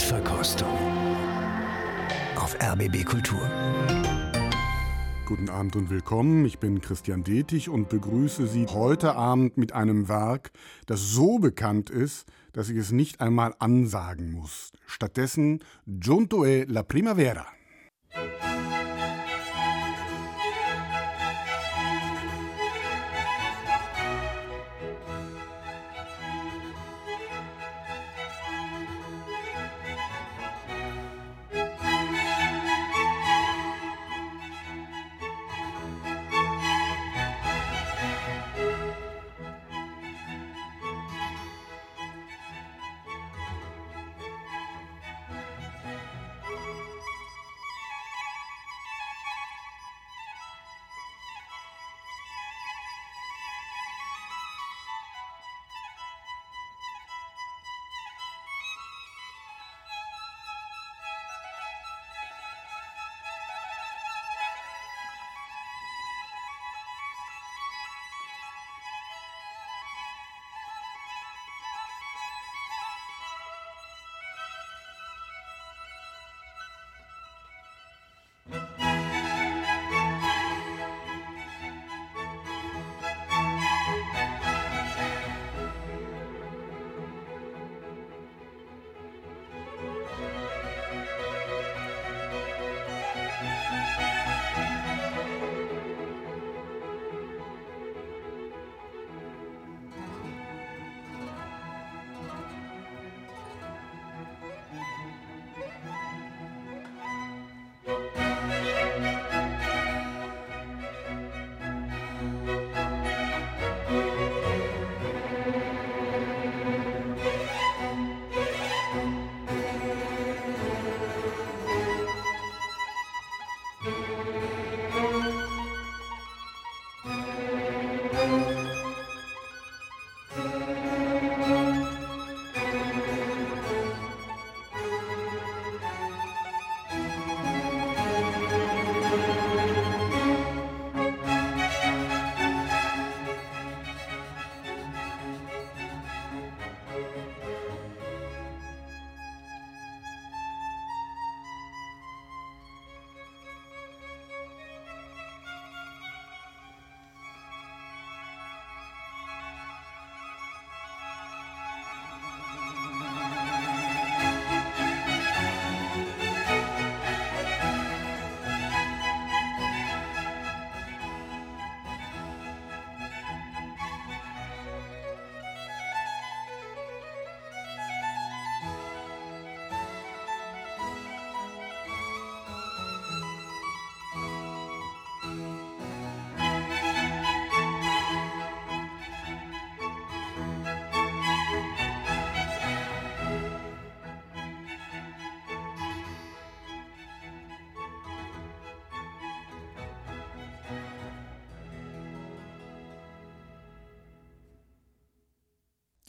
Blindverkostung auf RBB Kultur. Guten Abend und willkommen. Ich bin Christian Detig und begrüße Sie heute Abend mit einem Werk, das so bekannt ist, dass ich es nicht einmal ansagen muss. Stattdessen Giunto è la primavera.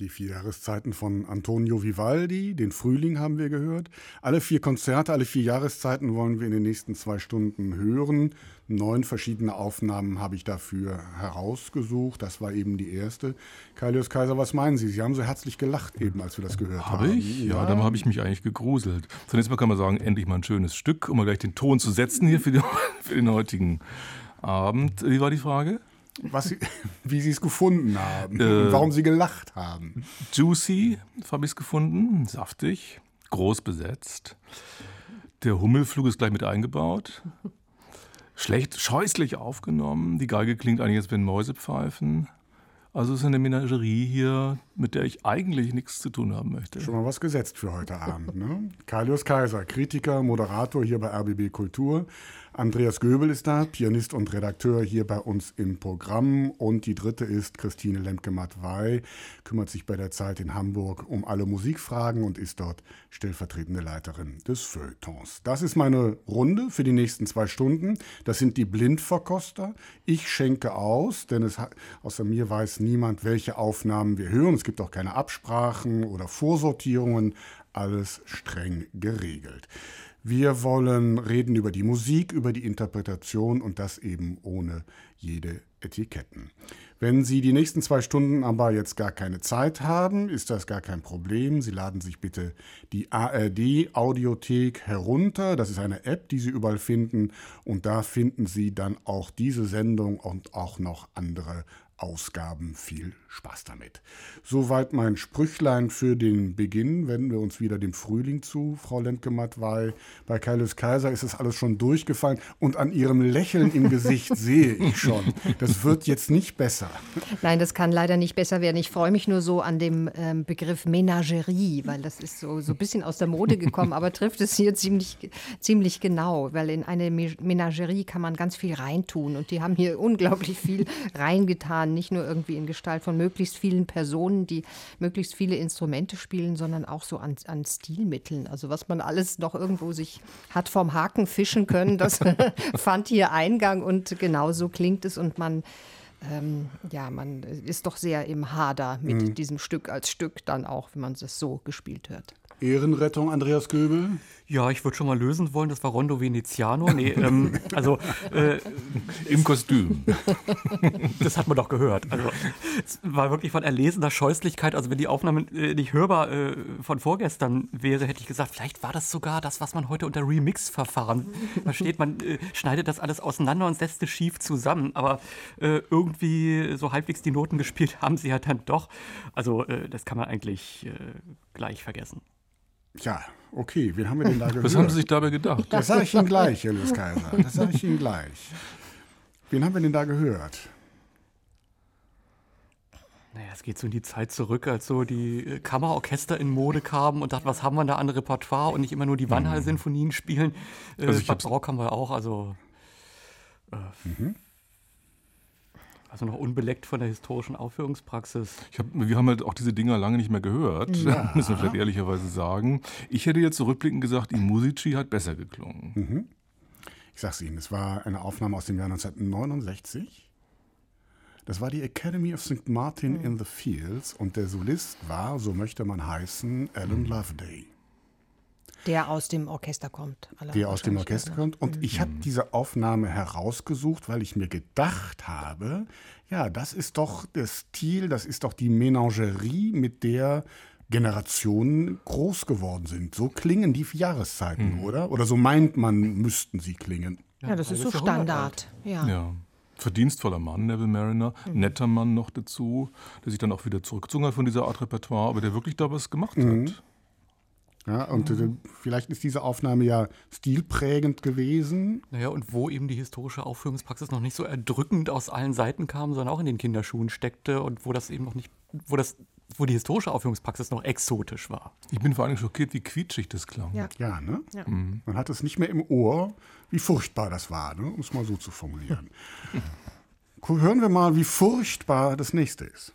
Die vier Jahreszeiten von Antonio Vivaldi, den Frühling haben wir gehört. Alle vier Konzerte, alle vier Jahreszeiten wollen wir in den nächsten zwei Stunden hören. Neun verschiedene Aufnahmen habe ich dafür herausgesucht. Das war eben die erste. Kailius Kaiser, was meinen Sie? Sie haben so herzlich gelacht eben, als wir das gehört hab haben. Habe ich? Ja, ja dann habe ich mich eigentlich gegruselt. Zunächst mal kann man sagen, endlich mal ein schönes Stück, um mal gleich den Ton zu setzen hier für, die, für den heutigen Abend. Wie war die Frage? Was sie, wie sie es gefunden haben äh, und warum sie gelacht haben. Juicy habe ich es gefunden, saftig, groß besetzt. Der Hummelflug ist gleich mit eingebaut. Schlecht, scheußlich aufgenommen. Die Geige klingt eigentlich, als wenn Mäuse pfeifen. Also es ist eine Menagerie hier, mit der ich eigentlich nichts zu tun haben möchte. Schon mal was gesetzt für heute Abend. Ne? Kalius Kaiser, Kritiker, Moderator hier bei RBB Kultur. Andreas Göbel ist da, Pianist und Redakteur hier bei uns im Programm. Und die dritte ist Christine Lemke-Matwei, kümmert sich bei der Zeit in Hamburg um alle Musikfragen und ist dort stellvertretende Leiterin des Feuilletons. Das ist meine Runde für die nächsten zwei Stunden. Das sind die Blindverkoster. Ich schenke aus, denn es, außer mir weiß niemand, welche Aufnahmen wir hören. Es gibt auch keine Absprachen oder Vorsortierungen. Alles streng geregelt. Wir wollen reden über die Musik, über die Interpretation und das eben ohne jede Etiketten. Wenn Sie die nächsten zwei Stunden aber jetzt gar keine Zeit haben, ist das gar kein Problem. Sie laden sich bitte die ARD Audiothek herunter. Das ist eine App, die Sie überall finden. Und da finden Sie dann auch diese Sendung und auch noch andere Ausgaben. Viel Spaß damit. Soweit mein Sprüchlein für den Beginn. Wenden wir uns wieder dem Frühling zu, Frau Lemke-Matt, weil bei Kaius Kaiser ist es alles schon durchgefallen und an Ihrem Lächeln im Gesicht sehe ich schon, das wird jetzt nicht besser. Nein, das kann leider nicht besser werden. Ich freue mich nur so an dem ähm, Begriff Menagerie, weil das ist so, so ein bisschen aus der Mode gekommen, aber trifft es hier ziemlich, ziemlich genau, weil in eine Menagerie kann man ganz viel reintun und die haben hier unglaublich viel reingetan, nicht nur irgendwie in Gestalt von möglichst vielen Personen, die möglichst viele Instrumente spielen, sondern auch so an, an Stilmitteln. Also was man alles noch irgendwo sich hat vom Haken fischen können, das fand hier Eingang und genau so klingt es und man ähm, ja, man ist doch sehr im Hader mit mhm. diesem Stück als Stück dann auch, wenn man es so gespielt hört. Ehrenrettung, Andreas Göbel? Ja, ich würde schon mal lösen wollen, das war Rondo Veneziano. Nee, ähm, also äh, im Kostüm. das hat man doch gehört. Also es war wirklich von erlesener Scheußlichkeit. Also wenn die Aufnahme äh, nicht hörbar äh, von vorgestern wäre, hätte ich gesagt, vielleicht war das sogar das, was man heute unter Remix-Verfahren versteht. Man äh, schneidet das alles auseinander und setzt es schief zusammen. Aber äh, irgendwie so halbwegs die Noten gespielt haben sie ja dann doch. Also äh, das kann man eigentlich gleich vergessen. Ja, okay, wen haben wir denn da gehört? Was haben Sie sich dabei gedacht? Das sage ich Ihnen gleich, Herr Luis Kaiser. Das sage ich Ihnen gleich. Wen haben wir denn da gehört? Naja, es geht so in die Zeit zurück, als so die äh, Kammerorchester in Mode kamen und dachten, was haben wir da an Repertoire und nicht immer nur die Wannhall-Sinfonien spielen. Äh, also Bad Barock haben wir auch, also. Äh, mhm. Also noch unbeleckt von der historischen Aufführungspraxis. Hab, wir haben halt auch diese Dinger lange nicht mehr gehört, ja. müssen wir vielleicht ehrlicherweise sagen. Ich hätte jetzt zurückblickend gesagt, die Musici hat besser geklungen. Mhm. Ich sag's Ihnen, es war eine Aufnahme aus dem Jahr 1969. Das war die Academy of St. Martin mhm. in the Fields und der Solist war, so möchte man heißen, Alan Loveday. Der aus dem Orchester kommt. Der aus dem Orchester kommt. Und ich habe mhm. diese Aufnahme herausgesucht, weil ich mir gedacht habe, ja, das ist doch der Stil, das ist doch die Menagerie, mit der Generationen groß geworden sind. So klingen die Jahreszeiten, mhm. oder? Oder so meint man, müssten sie klingen. Ja, ja das ist so Standard. Ja. ja. Verdienstvoller Mann, Neville Mariner, mhm. netter Mann noch dazu, der sich dann auch wieder zurückgezogen hat von dieser Art Repertoire, aber der wirklich da was gemacht mhm. hat. Ja, und mhm. vielleicht ist diese Aufnahme ja stilprägend gewesen. Naja, und wo eben die historische Aufführungspraxis noch nicht so erdrückend aus allen Seiten kam, sondern auch in den Kinderschuhen steckte und wo das eben noch nicht, wo das wo die historische Aufführungspraxis noch exotisch war. Ich bin vor allem schockiert, wie quietschig das klang. Ja, ja ne? Ja. Mhm. Man hat es nicht mehr im Ohr, wie furchtbar das war, ne? um es mal so zu formulieren. Hören wir mal, wie furchtbar das nächste ist.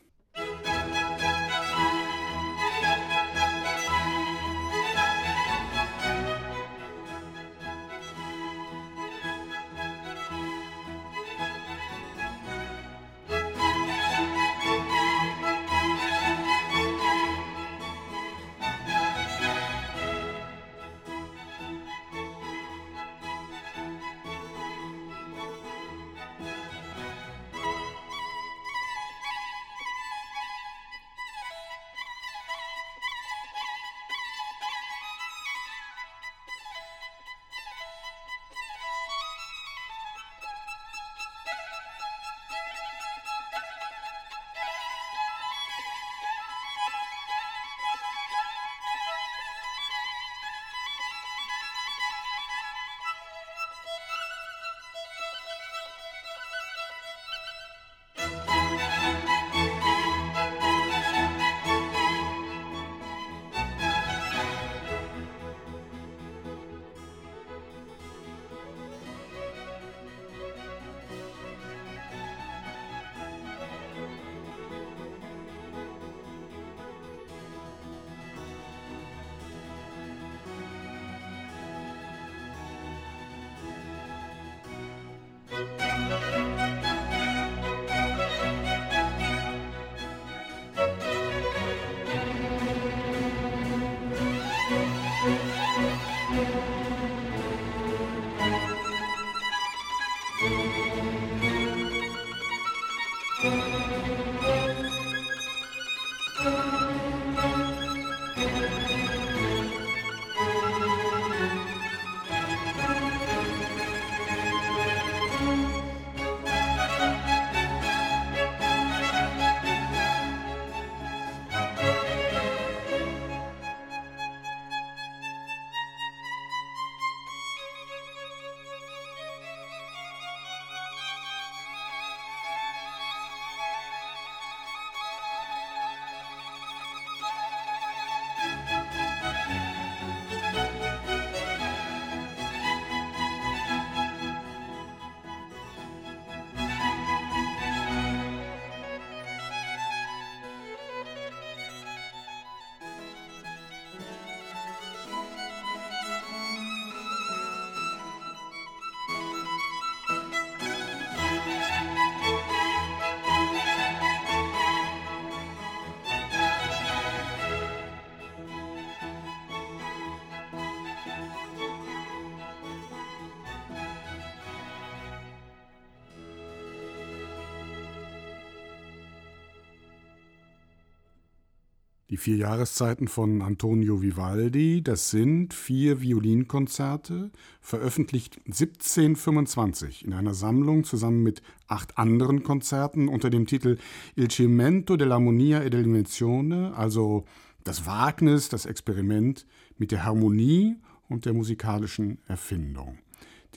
Die vier Jahreszeiten von Antonio Vivaldi, das sind vier Violinkonzerte, veröffentlicht 1725 in einer Sammlung zusammen mit acht anderen Konzerten unter dem Titel Il Cimento dell'Armonia e dell'Invenzione, also das Wagnis, das Experiment mit der Harmonie und der musikalischen Erfindung.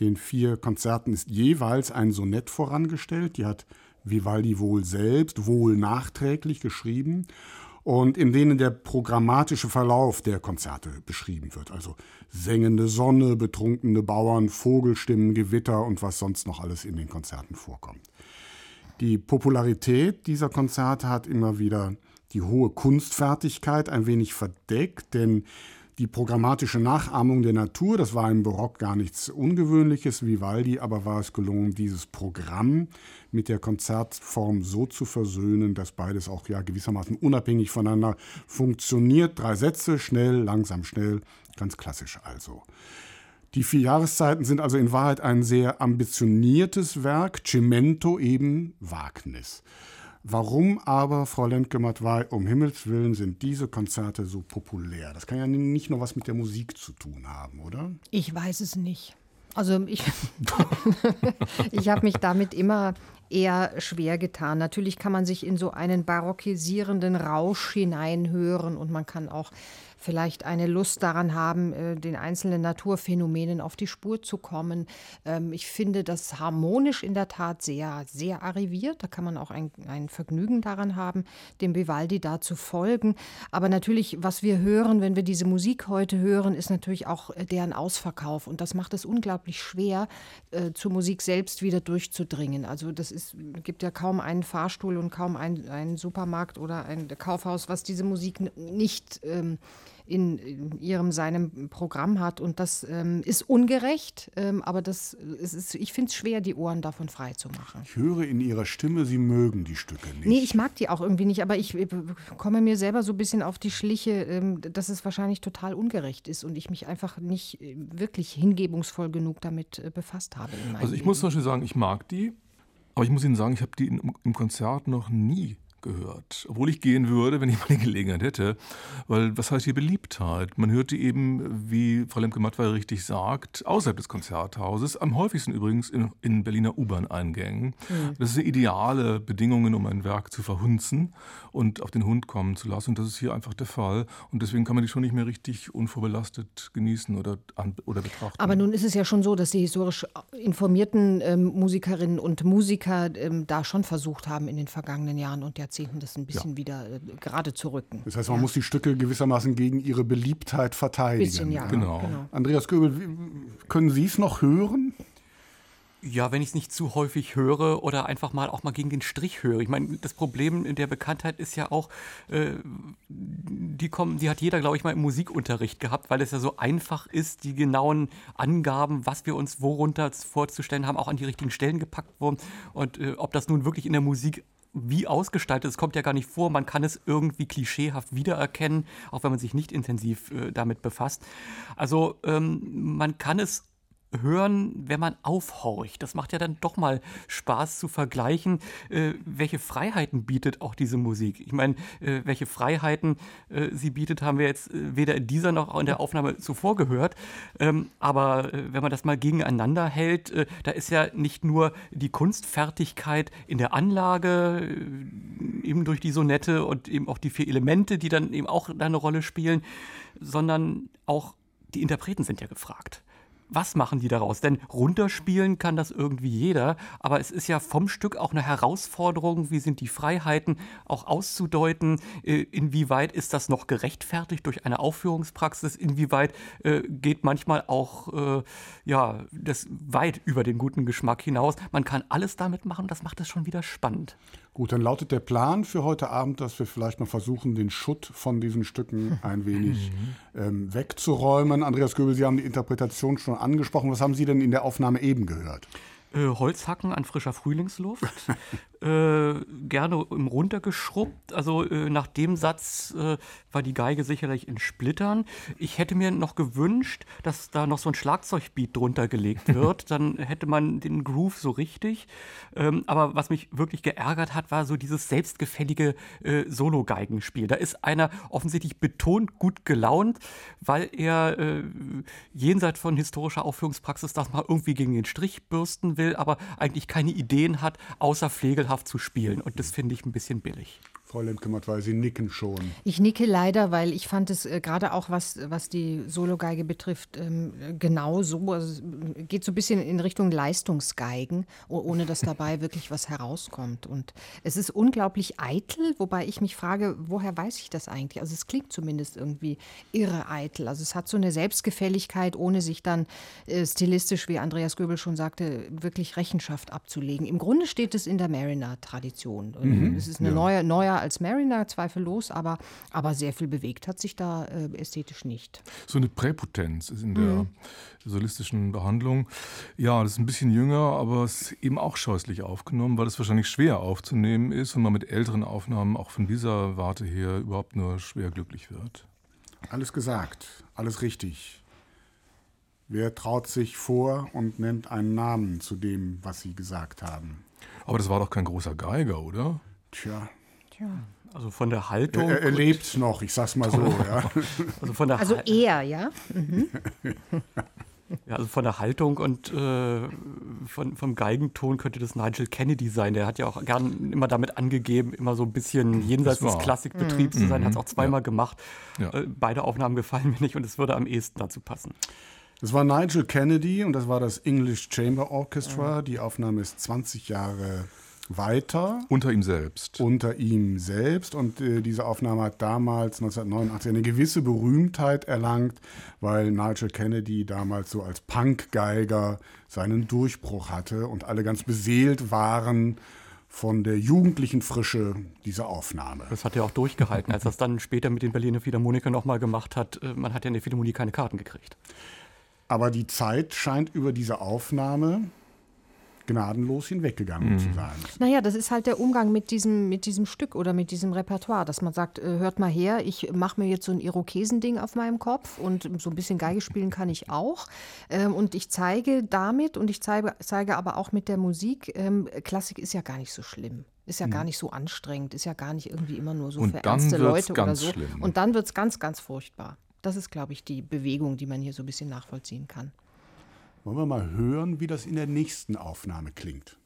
Den vier Konzerten ist jeweils ein Sonett vorangestellt, die hat Vivaldi wohl selbst, wohl nachträglich geschrieben und in denen der programmatische Verlauf der Konzerte beschrieben wird. Also sengende Sonne, betrunkene Bauern, Vogelstimmen, Gewitter und was sonst noch alles in den Konzerten vorkommt. Die Popularität dieser Konzerte hat immer wieder die hohe Kunstfertigkeit ein wenig verdeckt, denn die programmatische Nachahmung der Natur, das war im Barock gar nichts Ungewöhnliches. Vivaldi aber war es gelungen, dieses Programm mit der Konzertform so zu versöhnen, dass beides auch ja gewissermaßen unabhängig voneinander funktioniert. Drei Sätze, schnell, langsam, schnell, ganz klassisch also. Die vier Jahreszeiten sind also in Wahrheit ein sehr ambitioniertes Werk, Cimento eben Wagnis. Warum aber, Frau Lemke-Matwei, um Himmels Willen sind diese Konzerte so populär? Das kann ja nicht nur was mit der Musik zu tun haben, oder? Ich weiß es nicht. Also ich, ich habe mich damit immer eher schwer getan. Natürlich kann man sich in so einen barockisierenden Rausch hineinhören und man kann auch vielleicht eine Lust daran haben, äh, den einzelnen Naturphänomenen auf die Spur zu kommen. Ähm, ich finde das harmonisch in der Tat sehr, sehr arriviert. Da kann man auch ein, ein Vergnügen daran haben, dem Vivaldi da zu folgen. Aber natürlich, was wir hören, wenn wir diese Musik heute hören, ist natürlich auch äh, deren Ausverkauf. Und das macht es unglaublich schwer, äh, zur Musik selbst wieder durchzudringen. Also das ist, gibt ja kaum einen Fahrstuhl und kaum einen, Supermarkt oder ein Kaufhaus, was diese Musik nicht ähm, in, ihrem seinem Programm hat. Und das ähm, ist ungerecht, ähm, aber das es ist, ich finde es schwer, die Ohren davon frei zu machen. Ich höre in Ihrer Stimme, Sie mögen die Stücke nicht. Nee, ich mag die auch irgendwie nicht, aber ich, ich komme mir selber so ein bisschen auf die Schliche, ähm, dass es wahrscheinlich total ungerecht ist und ich mich einfach nicht äh, wirklich hingebungsvoll genug damit äh, befasst habe. also ich Leben. muss zum Beispiel sagen, ich mag die, aber ich muss Ihnen sagen, ich habe die in, im Konzert noch nie gehört. Obwohl ich gehen würde, wenn ich mal die Gelegenheit hätte. Weil was heißt hier Beliebtheit? Man hört die eben, wie Frau Lemke-Mattwey richtig sagt, außerhalb des Konzerthauses. Am häufigsten übrigens in, in Berliner U-Bahn-Eingängen. Mhm. Das sind ideale Bedingungen, um ein Werk zu verhunzen und auf den Hund kommen zu lassen. Und das ist hier einfach der Fall. Und deswegen kann man die schon nicht mehr richtig unvorbelastet genießen oder, an, oder betrachten. Aber nun ist es ja schon so, dass die historisch informierten ähm, Musikerinnen und Musiker ähm, da schon versucht haben in den vergangenen Jahren und Jahrzehnten das ein bisschen ja. wieder äh, gerade zu rücken. Das heißt, man ja. muss die Stücke gewissermaßen gegen ihre Beliebtheit verteidigen. Bisschen, ja. Genau. genau. Andreas Göbel, können Sie es noch hören? Ja, wenn ich es nicht zu häufig höre oder einfach mal auch mal gegen den Strich höre. Ich meine, das Problem in der Bekanntheit ist ja auch, äh, die kommen, die hat jeder, glaube ich, mal im Musikunterricht gehabt, weil es ja so einfach ist, die genauen Angaben, was wir uns worunter vorzustellen haben, auch an die richtigen Stellen gepackt wurden. Und äh, ob das nun wirklich in der Musik wie ausgestaltet, es kommt ja gar nicht vor, man kann es irgendwie klischeehaft wiedererkennen, auch wenn man sich nicht intensiv äh, damit befasst. Also ähm, man kann es hören, wenn man aufhorcht. Das macht ja dann doch mal Spaß zu vergleichen, äh, welche Freiheiten bietet auch diese Musik. Ich meine, äh, welche Freiheiten äh, sie bietet, haben wir jetzt äh, weder in dieser noch in der Aufnahme zuvor gehört. Ähm, aber äh, wenn man das mal gegeneinander hält, äh, da ist ja nicht nur die Kunstfertigkeit in der Anlage, eben durch die Sonette und eben auch die vier Elemente, die dann eben auch eine Rolle spielen, sondern auch die Interpreten sind ja gefragt was machen die daraus? Denn runterspielen kann das irgendwie jeder, aber es ist ja vom Stück auch eine Herausforderung, wie sind die Freiheiten auch auszudeuten, äh, inwieweit ist das noch gerechtfertigt durch eine Aufführungspraxis, inwieweit äh, geht manchmal auch äh, ja, das weit über den guten Geschmack hinaus. Man kann alles damit machen, das macht es schon wieder spannend. Gut, dann lautet der Plan für heute Abend, dass wir vielleicht mal versuchen, den Schutt von diesen Stücken ein wenig ähm, wegzuräumen. Andreas Göbel, Sie haben die Interpretation schon angesprochen. Was haben Sie denn in der Aufnahme eben gehört? Äh, Holzhacken an frischer Frühlingsluft. äh, gerne im runtergeschrubbt. Also äh, nach dem Satz äh, war die Geige sicherlich in Splittern. Ich hätte mir noch gewünscht, dass da noch so ein Schlagzeugbeat drunter gelegt wird. Dann hätte man den Groove so richtig. Ähm, aber was mich wirklich geärgert hat, war so dieses selbstgefällige äh, Solo-Geigenspiel. Da ist einer offensichtlich betont gut gelaunt, weil er äh, jenseits von historischer Aufführungspraxis das mal irgendwie gegen den Strich bürsten will, aber eigentlich keine Ideen hat, außer flegelhaft zu spielen. Und das finde ich ein bisschen billig. Frau Lemke-Matt, weil Sie nicken schon. Ich nicke leider, weil ich fand es äh, gerade auch, was, was die Sologeige betrifft, ähm, genau so. Also, es geht so ein bisschen in Richtung Leistungsgeigen, oh, ohne dass dabei wirklich was herauskommt. Und es ist unglaublich eitel, wobei ich mich frage, woher weiß ich das eigentlich? Also es klingt zumindest irgendwie irre eitel. Also es hat so eine Selbstgefälligkeit, ohne sich dann äh, stilistisch, wie Andreas Göbel schon sagte, wirklich Rechenschaft abzulegen. Im Grunde steht es in der Mariner-Tradition. Mhm. es ist eine Ja. neue, als Mariner, zweifellos, aber, aber sehr viel bewegt hat sich da äh, ästhetisch nicht. So eine Präpotenz ist in der solistischen Behandlung. Ja, das ist ein bisschen jünger, aber es ist eben auch scheußlich aufgenommen, weil es wahrscheinlich schwer aufzunehmen ist und man mit älteren Aufnahmen auch von dieser Warte her überhaupt nur schwer glücklich wird. Alles gesagt, alles richtig. Wer traut sich vor und nennt einen Namen zu dem, was Sie gesagt haben? Aber das war doch kein großer Geiger, oder? Tja, Also von der Haltung. er, er lebt noch, ich sag's mal so. ja. Also von der Also Hal- er, ja? Ja, also von der Haltung und äh, von, vom Geigenton könnte das Nigel Kennedy sein. Der hat ja auch gern immer damit angegeben, immer so ein bisschen jenseits des Klassikbetriebs zu sein. Hat es auch zweimal gemacht. Ja. Äh, beide Aufnahmen gefallen mir nicht und es würde am ehesten dazu passen. Das war Nigel Kennedy und das war das English Chamber Orchestra. Die Aufnahme ist 20 Jahre weiter. Unter ihm selbst. unter ihm selbst. Und äh, diese Aufnahme hat damals, 1989, eine gewisse Berühmtheit erlangt, weil Nigel Kennedy damals so als Punk-Geiger seinen Durchbruch hatte und alle ganz beseelt waren von der jugendlichen Frische dieser Aufnahme. Das hat er auch durchgehalten, als er es dann später mit den Berliner Philharmonikern nochmal gemacht hat. Äh, man hat ja in der Philharmonie keine Karten gekriegt. Aber die Zeit scheint über diese Aufnahme gnadenlos hinweggegangen zu sein. Naja, das ist halt der Umgang mit diesem, mit diesem Stück oder mit diesem Repertoire, dass man sagt, äh, hört mal her, ich mache mir jetzt so ein Irokesending auf meinem Kopf und so ein bisschen Geige spielen kann ich auch. Ähm, und ich zeige damit und ich zeige, zeige aber auch mit der Musik, ähm, Klassik ist ja gar nicht so schlimm. Ist ja gar nicht so anstrengend, ist ja gar nicht irgendwie immer nur so Und für ernste Leute oder so. schlimm. Und dann wird es ganz, ganz furchtbar. Das ist, glaube ich, die Bewegung, die man hier so ein bisschen nachvollziehen kann. Wollen wir mal hören, wie das in der nächsten Aufnahme klingt?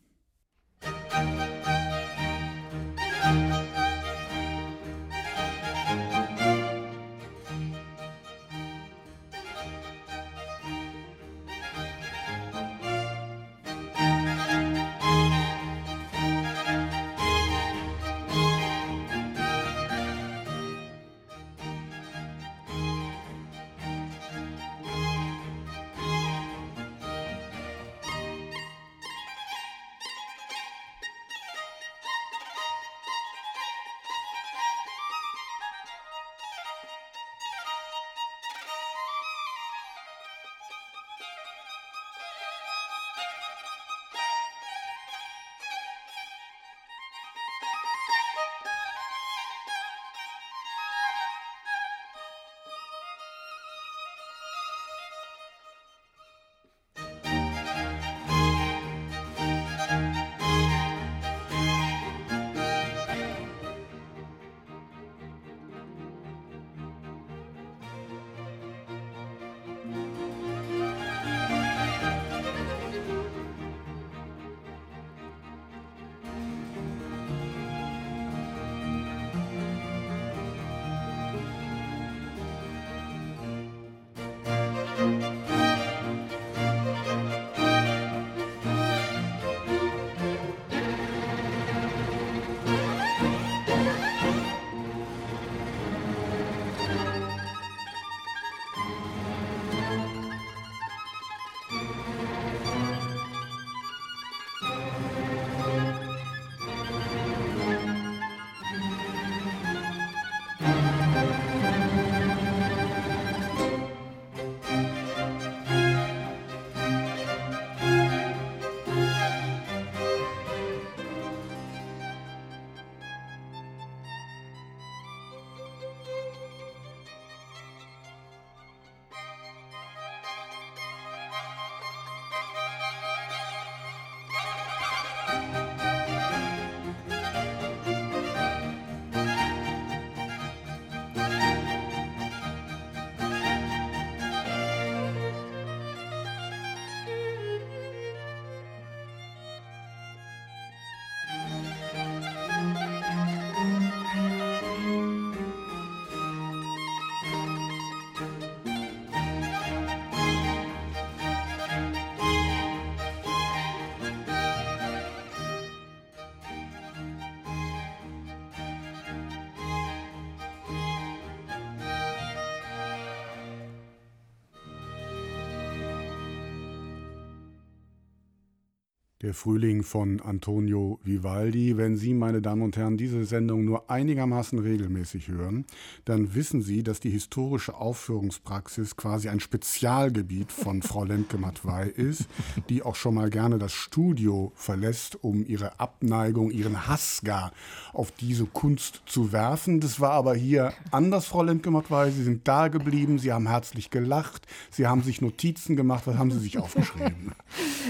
Der Frühling von Antonio Vivaldi. Wenn Sie, meine Damen und Herren, diese Sendung nur einigermaßen regelmäßig hören, dann wissen Sie, dass die historische Aufführungspraxis quasi ein Spezialgebiet von Frau Lemke-Matwei ist, die auch schon mal gerne das Studio verlässt, um ihre Abneigung, ihren Hass gar auf diese Kunst zu werfen. Das war aber hier anders, Frau Lemke-Matwei. Sie sind da geblieben, Sie haben herzlich gelacht, Sie haben sich Notizen gemacht. Was haben Sie sich aufgeschrieben?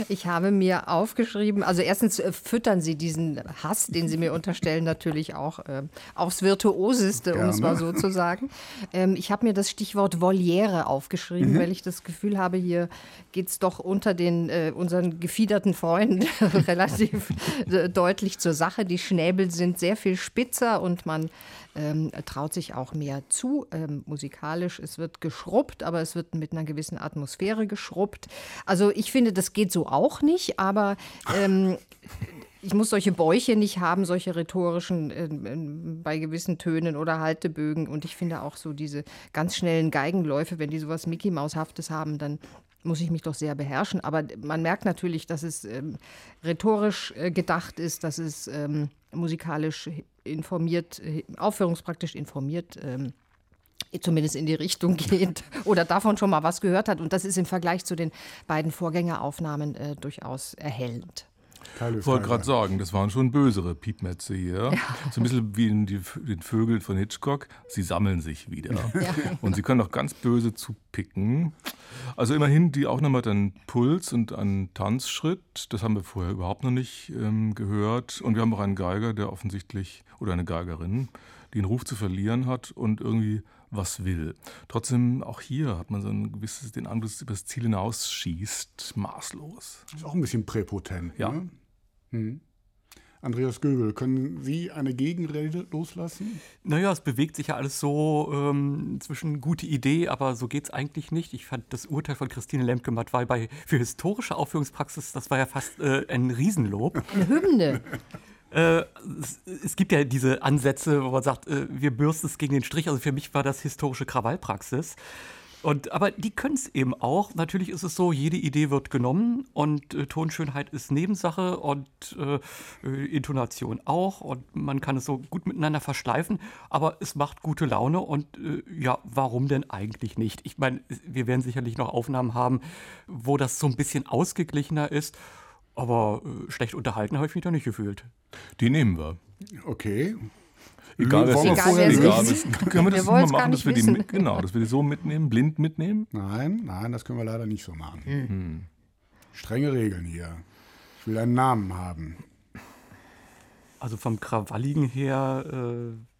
Ich habe mir aufgeschrieben, aufgeschrieben. Also erstens äh, füttern Sie diesen Hass, den Sie mir unterstellen, natürlich auch äh, aufs Virtuoseste, um es mal so zu sagen. Ähm, ich habe mir das Stichwort Voliere aufgeschrieben, mhm. weil ich das Gefühl habe, hier geht es doch unter den äh, unseren gefiederten Freunden relativ äh, deutlich zur Sache. Die Schnäbel sind sehr viel spitzer und man ähm, traut sich auch mehr zu. Ähm, musikalisch, es wird geschrubbt, aber es wird mit einer gewissen Atmosphäre geschrubbt. Also ich finde, das geht so auch nicht, aber ähm, ich muss solche Bäuche nicht haben, solche rhetorischen äh, bei gewissen Tönen oder Haltebögen. Und ich finde auch so diese ganz schnellen Geigenläufe, wenn die sowas Mickey Maushaftes haben, dann muss ich mich doch sehr beherrschen. Aber man merkt natürlich, dass es ähm, rhetorisch äh, gedacht ist, dass es ähm, musikalisch informiert, aufführungspraktisch informiert. Ähm, zumindest in die Richtung geht oder davon schon mal was gehört hat. Und das ist im Vergleich zu den beiden Vorgängeraufnahmen äh, durchaus erhellend. Ich wollte gerade sagen, das waren schon bösere Piepmetze hier. Ja. So ein bisschen wie in die, den Vögeln von Hitchcock. Sie sammeln sich wieder. Ja. Und sie können auch ganz böse zupicken. Also immerhin, die Aufnahme hat einen Puls und einen Tanzschritt. Das haben wir vorher überhaupt noch nicht ähm, gehört. Und wir haben auch einen Geiger, der offensichtlich, oder eine Geigerin, die einen Ruf zu verlieren hat und irgendwie was will. Trotzdem, auch hier hat man so ein gewisses, den Eindruck, dass über das Ziel hinausschießt, maßlos. Ist auch ein bisschen präpotent. Ja. Ne? Hm. Andreas Göbel, können Sie eine Gegenrede loslassen? Naja, es bewegt sich ja alles so ähm, zwischen gute Idee, aber so geht es eigentlich nicht. Ich fand das Urteil von Christine Lemke-Matt bei für historische Aufführungspraxis, das war ja fast äh, ein Riesenlob. Eine Hymne. Äh, es, es, gibt ja diese Ansätze, wo man sagt, äh, wir bürsten es gegen den Strich. Also für mich war das historische Krawallpraxis. Und, aber die können es eben auch. Natürlich ist es so, jede Idee wird genommen und äh, Tonschönheit ist Nebensache und äh, äh, Intonation auch. Und man kann es so gut miteinander verschleifen, aber es macht gute Laune und äh, ja, warum denn eigentlich nicht? Ich meine, wir werden sicherlich noch Aufnahmen haben, wo das so ein bisschen ausgeglichener ist. Aber äh, schlecht unterhalten habe ich mich da nicht gefühlt. Die nehmen wir. Okay. Egal, wer egal, wer egal, ist. Können wir das wir mal machen, dass wir, die, genau, dass wir die so mitnehmen, blind mitnehmen? Nein, nein, das können wir leider nicht so machen. Mhm. Strenge Regeln hier. Ich will einen Namen haben. Also vom Krawalligen her äh,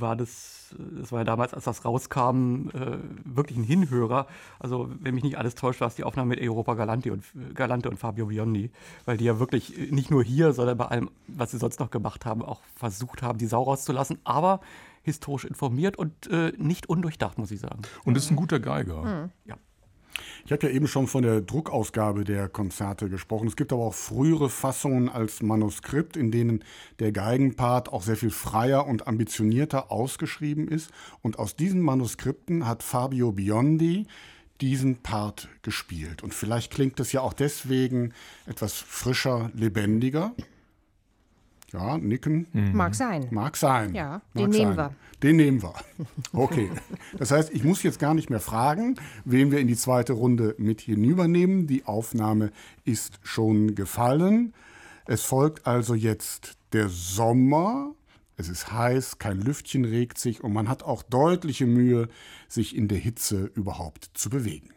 war das, das war ja damals, als das rauskam, äh, wirklich ein Hinhörer. Also, wenn mich nicht alles täuscht, war es die Aufnahme mit Europa Galante und, Galante und Fabio Biondi, weil die ja wirklich nicht nur hier, sondern bei allem, was sie sonst noch gemacht haben, auch versucht haben, die Sau rauszulassen, aber historisch informiert und äh, nicht undurchdacht, muss ich sagen. Und ist ein guter Geiger. Mhm. Ja. Ich habe ja eben schon von der Druckausgabe der Konzerte gesprochen. Es gibt aber auch frühere Fassungen als Manuskript, in denen der Geigenpart auch sehr viel freier und ambitionierter ausgeschrieben ist. Und aus diesen Manuskripten hat Fabio Biondi diesen Part gespielt. Und vielleicht klingt es ja auch deswegen etwas frischer, lebendiger. Ja, nicken. Mhm. Mag sein. Mag sein. Ja, Mag den sein. nehmen wir. Den nehmen wir. Okay. Das heißt, ich muss jetzt gar nicht mehr fragen, wen wir in die zweite Runde mit hinübernehmen. Die Aufnahme ist schon gefallen. Es folgt also jetzt der Sommer. Es ist heiß, kein Lüftchen regt sich und man hat auch deutliche Mühe, sich in der Hitze überhaupt zu bewegen.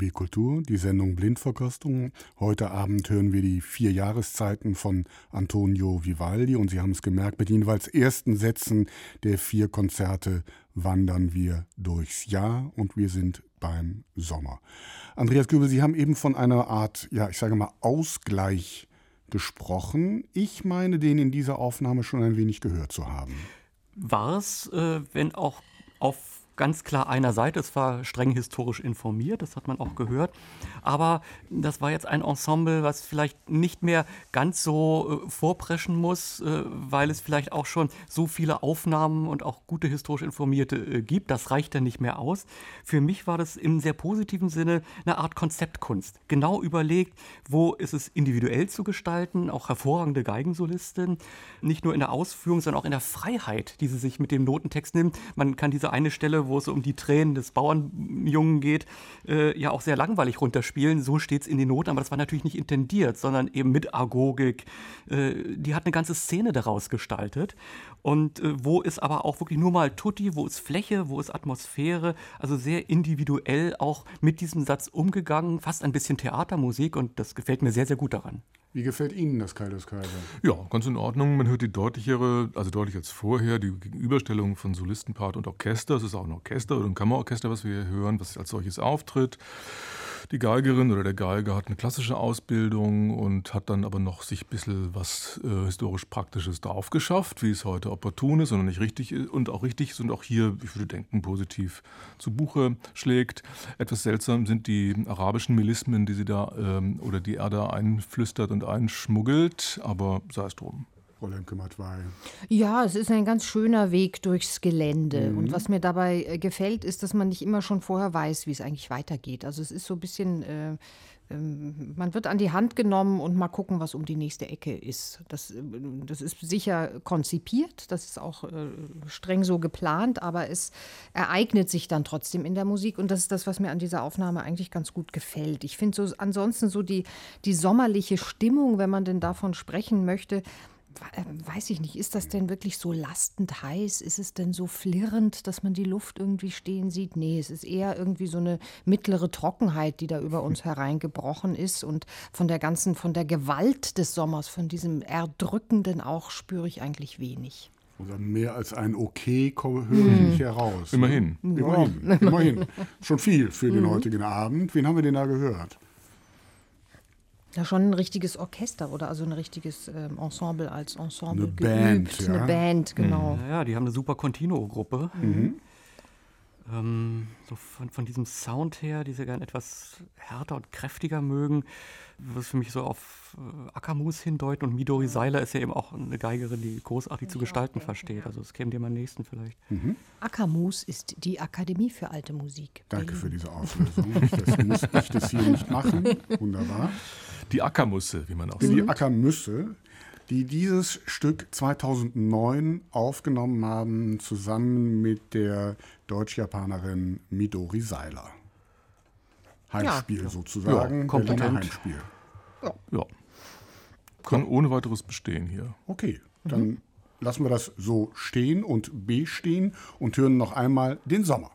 RBB Kultur, die Sendung Blindverkostung. Heute Abend hören wir die vier Jahreszeiten von Antonio Vivaldi und Sie haben es gemerkt, mit jeweils ersten Sätzen der vier Konzerte wandern wir durchs Jahr und wir sind beim Sommer. Andreas Göbel, Sie haben eben von einer Art, ja, ich sage mal, Ausgleich gesprochen. Ich meine, den in dieser Aufnahme schon ein wenig gehört zu haben. War es, äh, wenn auch auf ganz klar einer Seite. Es war streng historisch informiert, das hat man auch gehört. Aber das war jetzt ein Ensemble, was vielleicht nicht mehr ganz so äh, vorpreschen muss, äh, weil es vielleicht auch schon so viele Aufnahmen und auch gute historisch Informierte äh, gibt. Das reicht dann nicht mehr aus. Für mich war das im sehr positiven Sinne eine Art Konzeptkunst. Genau überlegt, wo ist es individuell zu gestalten, auch hervorragende Geigensolisten, nicht nur in der Ausführung, sondern auch in der Freiheit, die sie sich mit dem Notentext nimmt. Man kann diese eine Stelle, wo es um die Tränen des Bauernjungen geht, äh, ja auch sehr langweilig runterspielen. So steht es in den Noten, aber das war natürlich nicht intendiert, sondern eben mit Agogik. Äh, die hat eine ganze Szene daraus gestaltet. Und äh, wo ist aber auch wirklich nur mal Tutti, wo ist Fläche, wo ist Atmosphäre, also sehr individuell auch mit diesem Satz umgegangen, fast ein bisschen Theatermusik und das gefällt mir sehr, sehr gut daran. Wie gefällt Ihnen das Kaidos Kaiser? Ja, ganz in Ordnung. Man hört die deutlichere, also deutlich als vorher, die Gegenüberstellung von Solistenpart und Orchester. Es ist auch ein Orchester oder ein Kammerorchester, was wir hier hören, was als solches auftritt. Die Geigerin oder der Geiger hat eine klassische Ausbildung und hat dann aber noch sich ein bisschen was äh, historisch Praktisches drauf geschafft, wie es heute opportun ist und nicht richtig ist und auch richtig ist und auch hier, ich würde denken, positiv zu Buche schlägt. Etwas seltsam sind die arabischen Melismen, die sie da ähm, oder die er da einflüstert und einschmuggelt, aber sei es drum. Frau Lemke-Matwei. Ja, es ist ein ganz schöner Weg durchs Gelände. Mhm. Und was mir dabei äh, gefällt, ist, dass man nicht immer schon vorher weiß, wie es eigentlich weitergeht. Also es ist so ein bisschen, äh, man wird an die Hand genommen und mal gucken, was um die nächste Ecke ist. Das, äh, das ist sicher konzipiert, das ist auch äh, streng so geplant, aber es ereignet sich dann trotzdem in der Musik. Und das ist das, was mir an dieser Aufnahme eigentlich ganz gut gefällt. Ich finde so ansonsten so die, die sommerliche Stimmung, wenn man denn davon sprechen möchte, weiß ich nicht, ist das denn wirklich so lastend heiß? Ist es denn so flirrend, dass man die Luft irgendwie stehen sieht? Nee, es ist eher irgendwie so eine mittlere Trockenheit, die da über uns hereingebrochen ist. Und von der ganzen, von der Gewalt des Sommers, von diesem Erdrückenden auch, spüre ich eigentlich wenig. Oder mehr als ein Okay höre ich nicht heraus. Immerhin. Ne? Immerhin. Immerhin. Schon viel für den mhm. heutigen Abend. Wen haben wir denn da gehört? Ja, schon ein richtiges Orchester oder also ein richtiges ähm, Ensemble als Ensemble. Eine Band, ja. Eine Band, genau. Ja, ja die haben eine super Continuo-Gruppe. Mhm. Ähm, so von, von, diesem Sound her, die sie gerne etwas härter und kräftiger mögen, was für mich so auf äh, Ackermus hindeuten. Und Midori Seiler ist ja eben auch eine Geigerin, die großartig zu gestalten versteht. Also das käme dir am nächsten vielleicht. Mhm. Ackermus ist die Akademie für alte Musik. Danke für diese Auflösung. das muss ich das hier nicht machen. Wunderbar. Die Ackermusse, wie man auch sagt. Die Ackermüsse, die dieses Stück 2009 aufgenommen haben, zusammen mit der Deutsch-Japanerin Midori Seiler. Heimspiel ja. sozusagen. Ja, kompetent. Heimspiel. Ja. ja. Kann ohne weiteres bestehen hier. Okay, dann mhm. lassen wir das so stehen und bestehen und hören noch einmal den Sommer.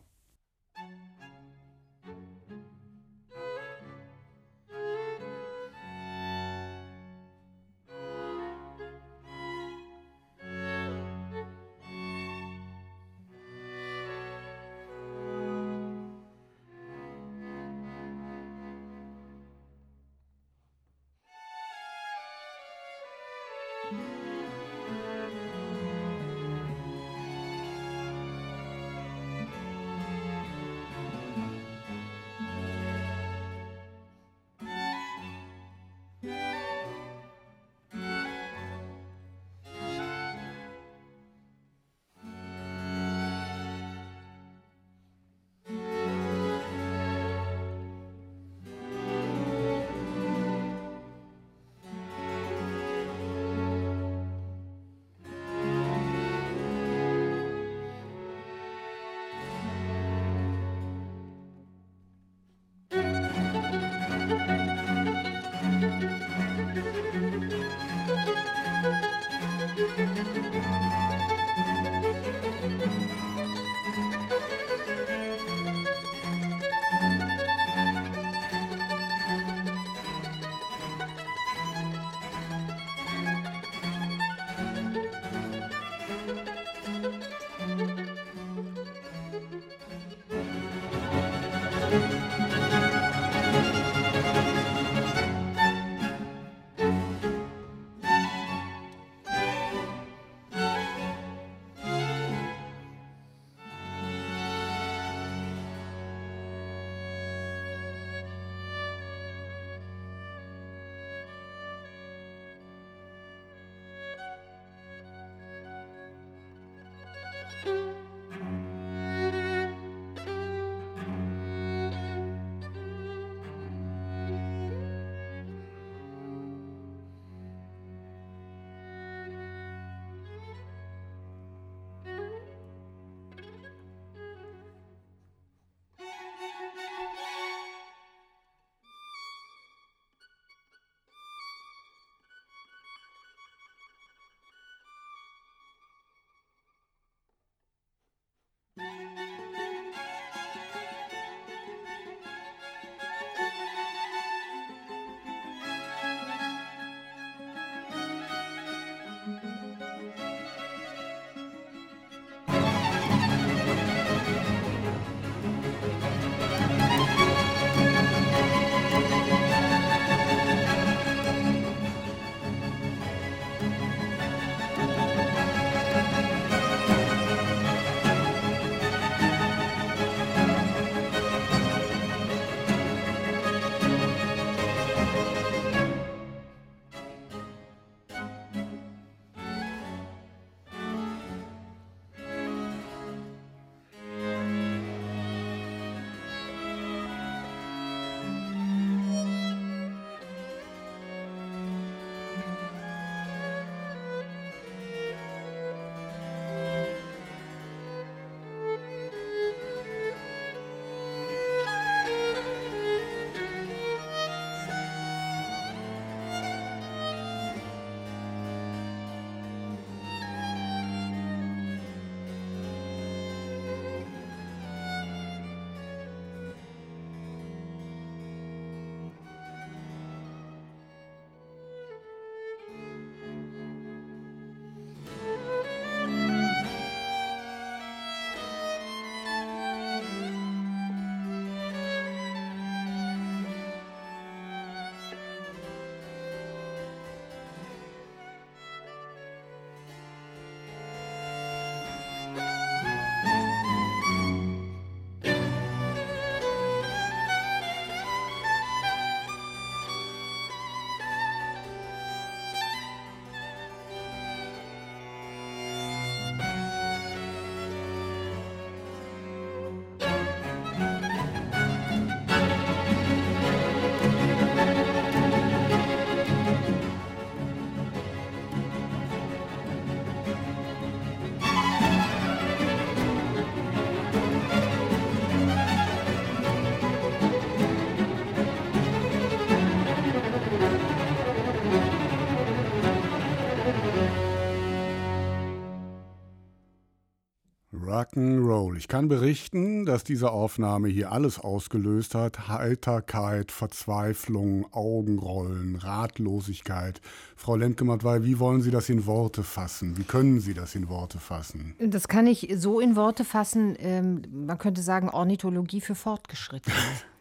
Rock'n'Roll. Ich kann berichten, dass diese Aufnahme hier alles ausgelöst hat. Heiterkeit, Verzweiflung, Augenrollen, Ratlosigkeit. Frau Lemke-Matwei, wie wollen Sie das in Worte fassen? Wie können Sie das in Worte fassen? Das kann ich so in Worte fassen, ähm, man könnte sagen Ornithologie für Fortgeschrittene.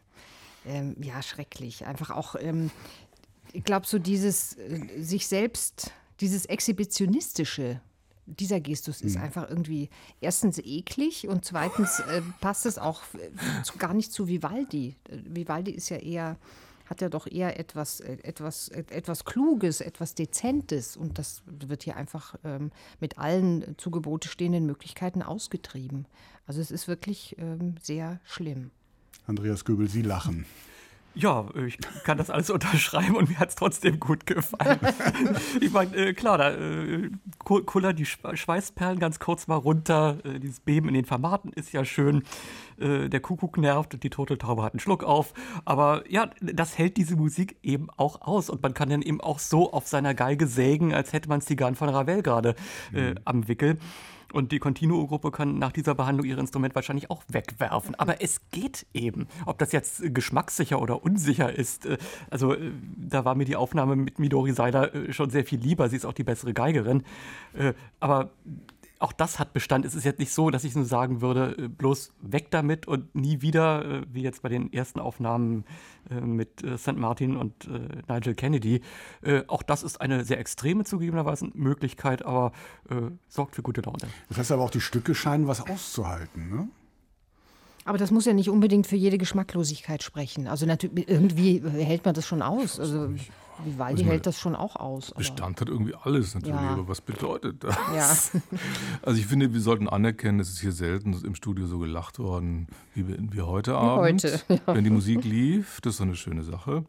ähm, ja, schrecklich. Einfach auch, ähm, ich glaube, so dieses äh, sich selbst, dieses Exhibitionistische, dieser Gestus ist einfach irgendwie erstens eklig und zweitens äh, passt es auch äh, zu, gar nicht zu Vivaldi. Äh, Vivaldi ist ja eher, hat ja doch eher etwas, äh, etwas, etwas Kluges, etwas Dezentes und das wird hier einfach ähm, mit allen zu Gebote stehenden Möglichkeiten ausgetrieben. Also es ist wirklich ähm, sehr schlimm. Andreas Göbel, Sie lachen. Ja, ich kann das alles unterschreiben und mir hat es trotzdem gut gefallen. ich meine, äh, klar, da äh, kuller die Schweißperlen ganz kurz mal runter. Äh, dieses Beben in den Formaten ist ja schön. Äh, der Kuckuck nervt und die Turteltaube hat einen Schluck auf. Aber ja, das hält diese Musik eben auch aus. Und man kann dann eben auch so auf seiner Geige sägen, als hätte man Stigan von Ravel gerade äh, mhm. am Wickel. Und die Continuo-Gruppe kann nach dieser Behandlung ihr Instrument wahrscheinlich auch wegwerfen. Aber es geht eben. Ob das jetzt geschmackssicher oder unsicher ist, äh, also äh, da war mir die Aufnahme mit Midori Seiler äh, schon sehr viel lieber. Sie ist auch die bessere Geigerin. Aber auch das hat Bestand. Es ist jetzt nicht so, dass ich nur sagen würde, äh, bloß weg damit und nie wieder, äh, wie jetzt bei den ersten Aufnahmen äh, mit St. Martin und Nigel Kennedy. Auch das ist eine sehr extreme zugegebenerweise Möglichkeit, aber sorgt für gute Laune. Das heißt aber auch, die Stücke scheinen was auszuhalten, ne? Aber das muss ja nicht unbedingt für jede Geschmacklosigkeit sprechen. Also natürlich, irgendwie hält man das schon aus. Also Vivaldi also hält das schon auch aus. Bestand hat irgendwie alles natürlich, ja. aber was bedeutet das? Ja. Also ich finde, wir sollten anerkennen, es ist hier selten im Studio so gelacht worden wie, wie heute Abend. Heute, ja. Wenn die Musik lief, das ist so eine schöne Sache.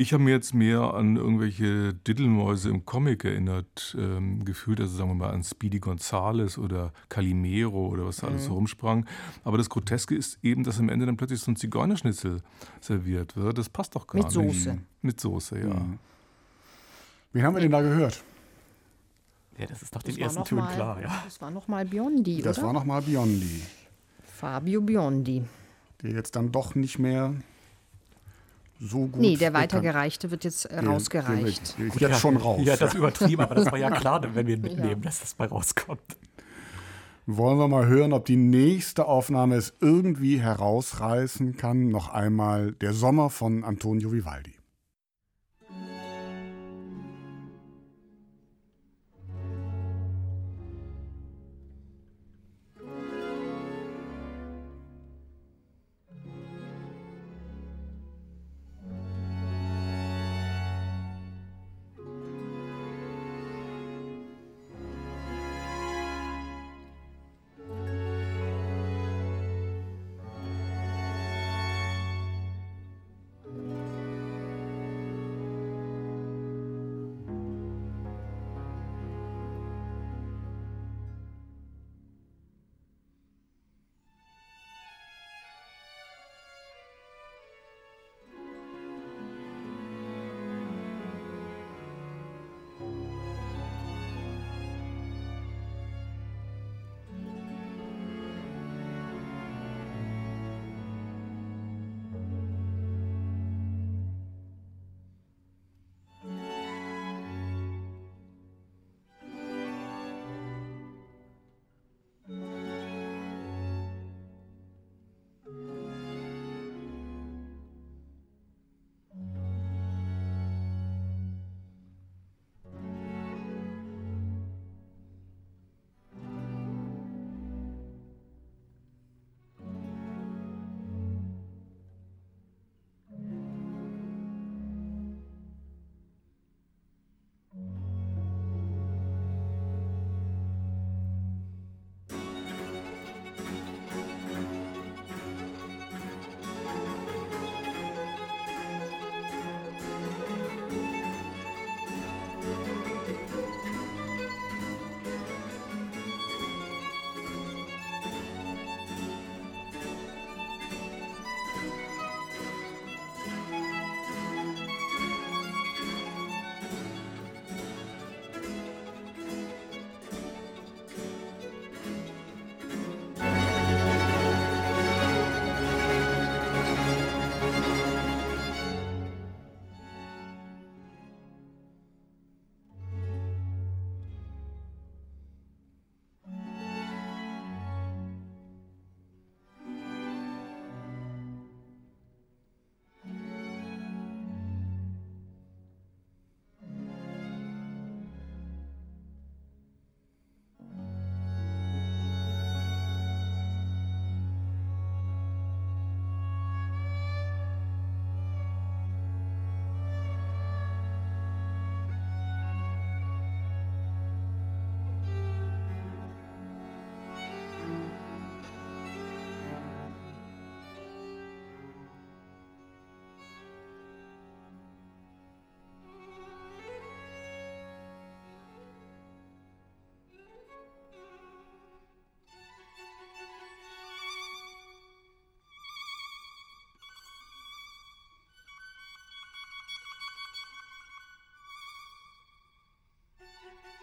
Ich habe mir jetzt mehr an irgendwelche Diddelmäuse im Comic erinnert, ähm, gefühlt, also sagen wir mal an Speedy Gonzales oder Calimero oder was da mhm. alles so rumsprang. Aber das Groteske ist eben, dass am Ende dann plötzlich so ein Zigeunerschnitzel serviert wird. Das passt doch gar Mit nicht. Soße. Mit Soße, ja. Mhm. Wen haben wir denn da gehört? Ja, das ist nach den ersten Tönen klar, ja. Das war nochmal Biondi, Das oder? war nochmal Biondi. Fabio Biondi. Der jetzt dann doch nicht mehr so gut. Nee, der weitergereichte wird jetzt äh, rausgereicht. Der, der, der, jetzt schon raus. Ja, das übertrieben, aber das war ja klar, wenn wir ihn mitnehmen, ja. dass das bei rauskommt. Wollen wir mal hören, ob die nächste Aufnahme es irgendwie herausreißen kann. Noch einmal der Sommer von Antonio Vivaldi.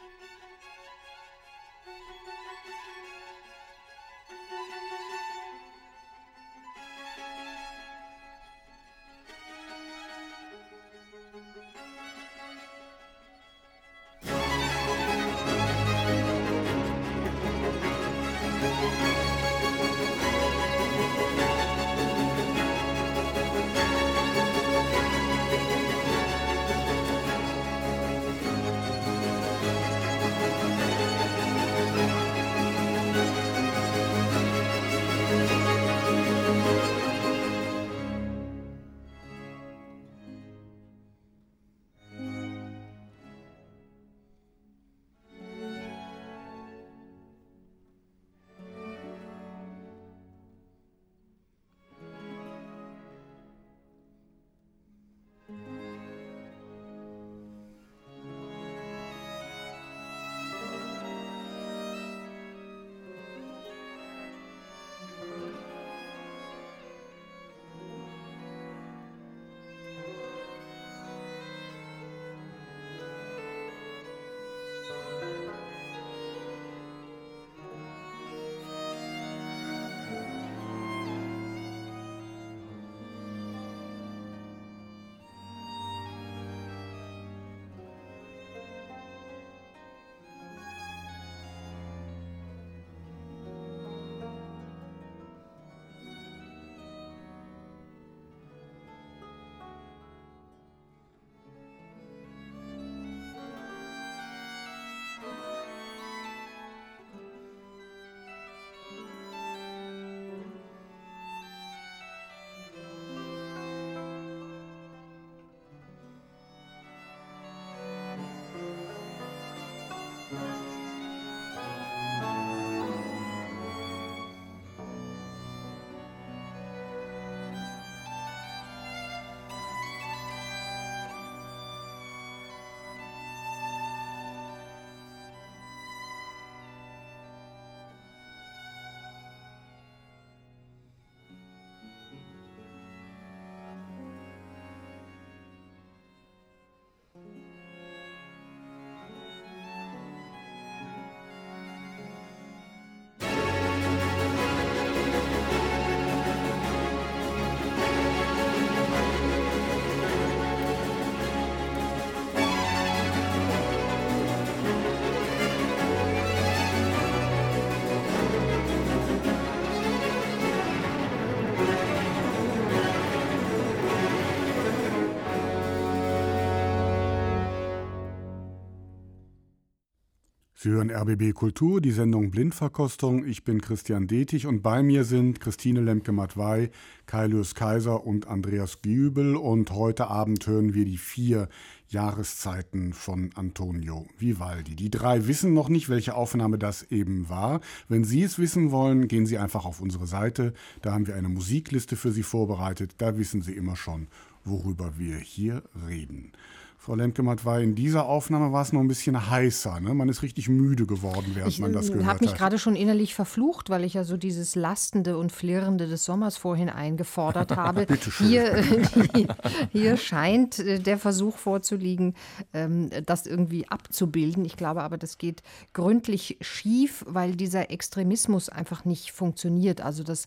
Thank you. Sie hören RBB Kultur, die Sendung Blindverkostung. Ich bin Christian Detig und bei mir sind Christine Lemke-Matwei, Kailius Kaiser und Andreas Gübel. Und heute Abend hören wir die vier Jahreszeiten von Antonio Vivaldi. Die drei wissen noch nicht, welche Aufnahme das eben war. Wenn Sie es wissen wollen, gehen Sie einfach auf unsere Seite. Da haben wir eine Musikliste für Sie vorbereitet. Da wissen Sie immer schon, worüber wir hier reden. Frau Lemke-Matt war in dieser Aufnahme war es noch ein bisschen heißer. Ne? Man ist richtig müde geworden, während ich, man das gehört hat. Ich habe mich gerade schon innerlich verflucht, weil ich ja so dieses Lastende und Flirrende des Sommers vorhin eingefordert habe. hier, hier, hier, scheint äh, der Versuch vorzuliegen, ähm, das irgendwie abzubilden. Ich glaube aber, das geht gründlich schief, weil dieser Extremismus einfach nicht funktioniert. Also das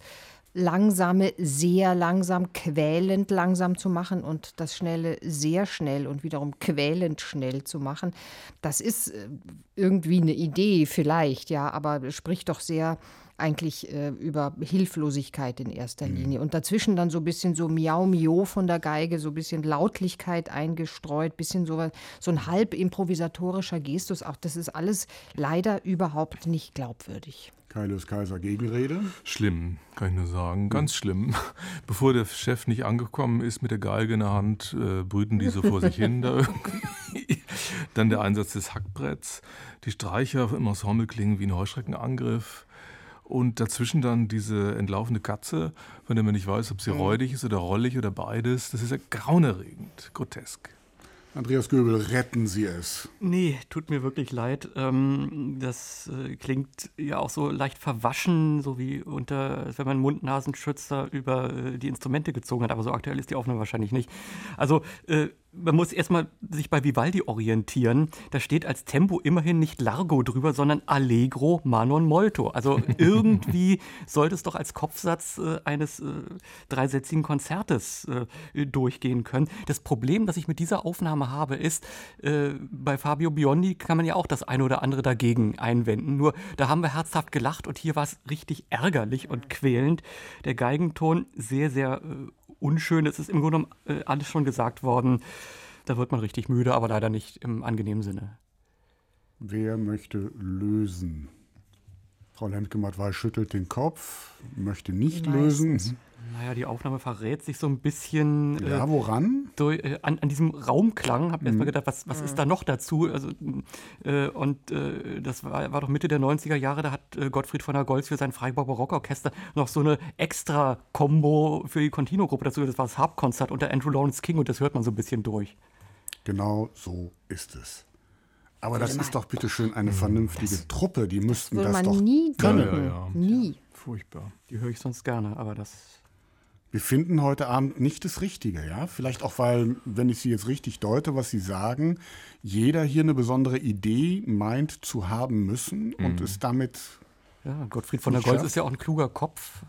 langsame sehr langsam, quälend langsam zu machen und das Schnelle sehr schnell und wiederum quälend schnell zu machen. Das ist äh, irgendwie eine Idee vielleicht, ja, aber spricht doch sehr eigentlich äh, über Hilflosigkeit in erster mhm. Linie. Und dazwischen dann so ein bisschen so Miau Mio von der Geige, so ein bisschen Lautlichkeit eingestreut, bisschen so, so ein halb improvisatorischer Gestus. Auch das ist alles leider überhaupt nicht glaubwürdig. Kailius Kaiser Gegenrede. Schlimm, kann ich nur sagen. Ganz schlimm. Bevor der Chef nicht angekommen ist mit der Geige in der Hand, äh, brüten die so vor sich hin da irgendwie. Dann der Einsatz des Hackbretts. Die Streicher im Ensemble klingen wie ein Heuschreckenangriff. Und dazwischen dann diese entlaufende Katze, von der man nicht weiß, ob sie räudig ist oder rollig oder beides. Das ist ja grauenerregend, grotesk. Andreas Göbel, retten Sie es. Nee, tut mir wirklich leid. Ähm, das äh, klingt ja auch so leicht verwaschen, so wie unter, wenn man Mund-Nasenschützer über äh, die Instrumente gezogen hat. Aber so aktuell ist die Aufnahme wahrscheinlich nicht. Also, äh, man muss erstmal sich bei Vivaldi orientieren. Da steht als Tempo immerhin nicht Largo drüber, sondern Allegro ma non molto. Also irgendwie sollte es doch als Kopfsatz äh, eines äh, dreisätzigen Konzertes äh, durchgehen können. Das Problem, das ich mit dieser Aufnahme habe, ist, äh, bei Fabio Biondi kann man ja auch das eine oder andere dagegen einwenden. Nur da haben wir herzhaft gelacht und hier war es richtig ärgerlich und quälend. Der Geigenton sehr, sehr äh, unschön. Es ist im Grunde genommen äh, alles schon gesagt worden. Da wird man richtig müde, aber leider nicht im angenehmen Sinne. Wer möchte lösen? Frau Lemke-Mattwey schüttelt den Kopf, möchte nicht lösen. Naja, die Aufnahme verrät sich so ein bisschen. Ja, woran? Durch, äh, an, an, diesem Raumklang. Hab mir mhm. erstmal gedacht, was, was mhm. ist da noch dazu? Also, äh, und äh, das war, war, doch Mitte der 90er Jahre, da hat äh, Gottfried von der Goltz für sein Freiburg Barockorchester noch so eine extra Combo für die Contino-Gruppe dazu. Das war das Harpkonzert unter Andrew Lawrence King und das hört man so ein bisschen durch. Genau so ist es. Aber das ist doch bitteschön eine vernünftige das, Truppe. Die müssten das, das doch. nie denken. Ja, ja, ja. Nie. Furchtbar. Die höre ich sonst gerne, aber das wir finden heute Abend nicht das Richtige, ja? Vielleicht auch, weil, wenn ich Sie jetzt richtig deute, was Sie sagen, jeder hier eine besondere Idee meint zu haben müssen mhm. und es damit. Ja, Gottfried von der Goltz ist ja auch ein kluger Kopf,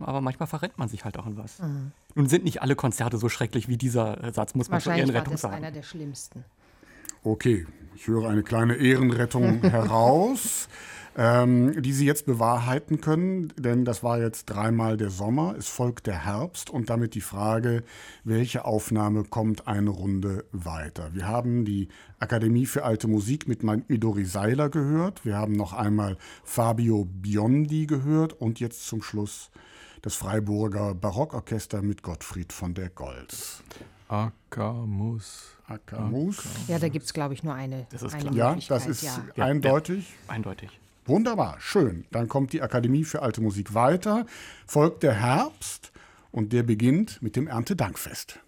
aber manchmal verrennt man sich halt auch in was. Mhm. Nun sind nicht alle Konzerte so schrecklich wie dieser äh, Satz, muss man zur Ehrenrettung sagen. Das ist einer der schlimmsten. Okay, ich höre eine kleine Ehrenrettung heraus ähm, die sie jetzt bewahrheiten können, denn das war jetzt dreimal der Sommer, es folgt der Herbst und damit die Frage, welche Aufnahme kommt eine Runde weiter. Wir haben die Akademie für alte Musik mit Midori Seiler gehört, wir haben noch einmal Fabio Biondi gehört und jetzt zum Schluss das Freiburger Barockorchester mit Gottfried von der Goltz. Akamus. Akamus. Ja, da gibt es, glaube ich, nur eine. Das ist eine klar. Ja, das ist ja. eindeutig. Ja, eindeutig. Wunderbar, schön. Dann kommt die Akademie für alte Musik weiter, folgt der Herbst und der beginnt mit dem Erntedankfest.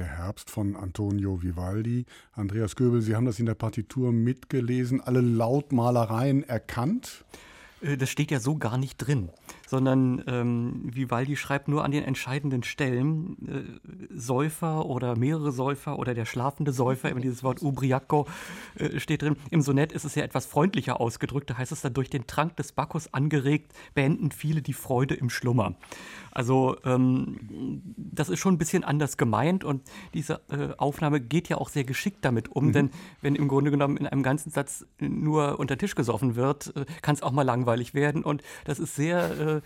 Der Herbst von Antonio Vivaldi. Andreas Göbel, Sie haben das in der Partitur mitgelesen, alle Lautmalereien erkannt? Äh, das steht ja so gar nicht drin, sondern ähm, Vivaldi schreibt nur an den entscheidenden Stellen äh, Säufer oder mehrere Säufer oder der schlafende Säufer, immer dieses Wort Ubriaco äh, steht drin. Im Sonett ist es ja etwas freundlicher ausgedrückt, da heißt es dann, durch den Trank des Bacchus angeregt, beenden viele die Freude im Schlummer. Also ähm, das ist schon ein bisschen anders gemeint und diese äh, Aufnahme geht ja auch sehr geschickt damit um, mhm. denn wenn im Grunde genommen in einem ganzen Satz nur unter Tisch gesoffen wird, äh, kann es auch mal langweilig werden und das ist sehr äh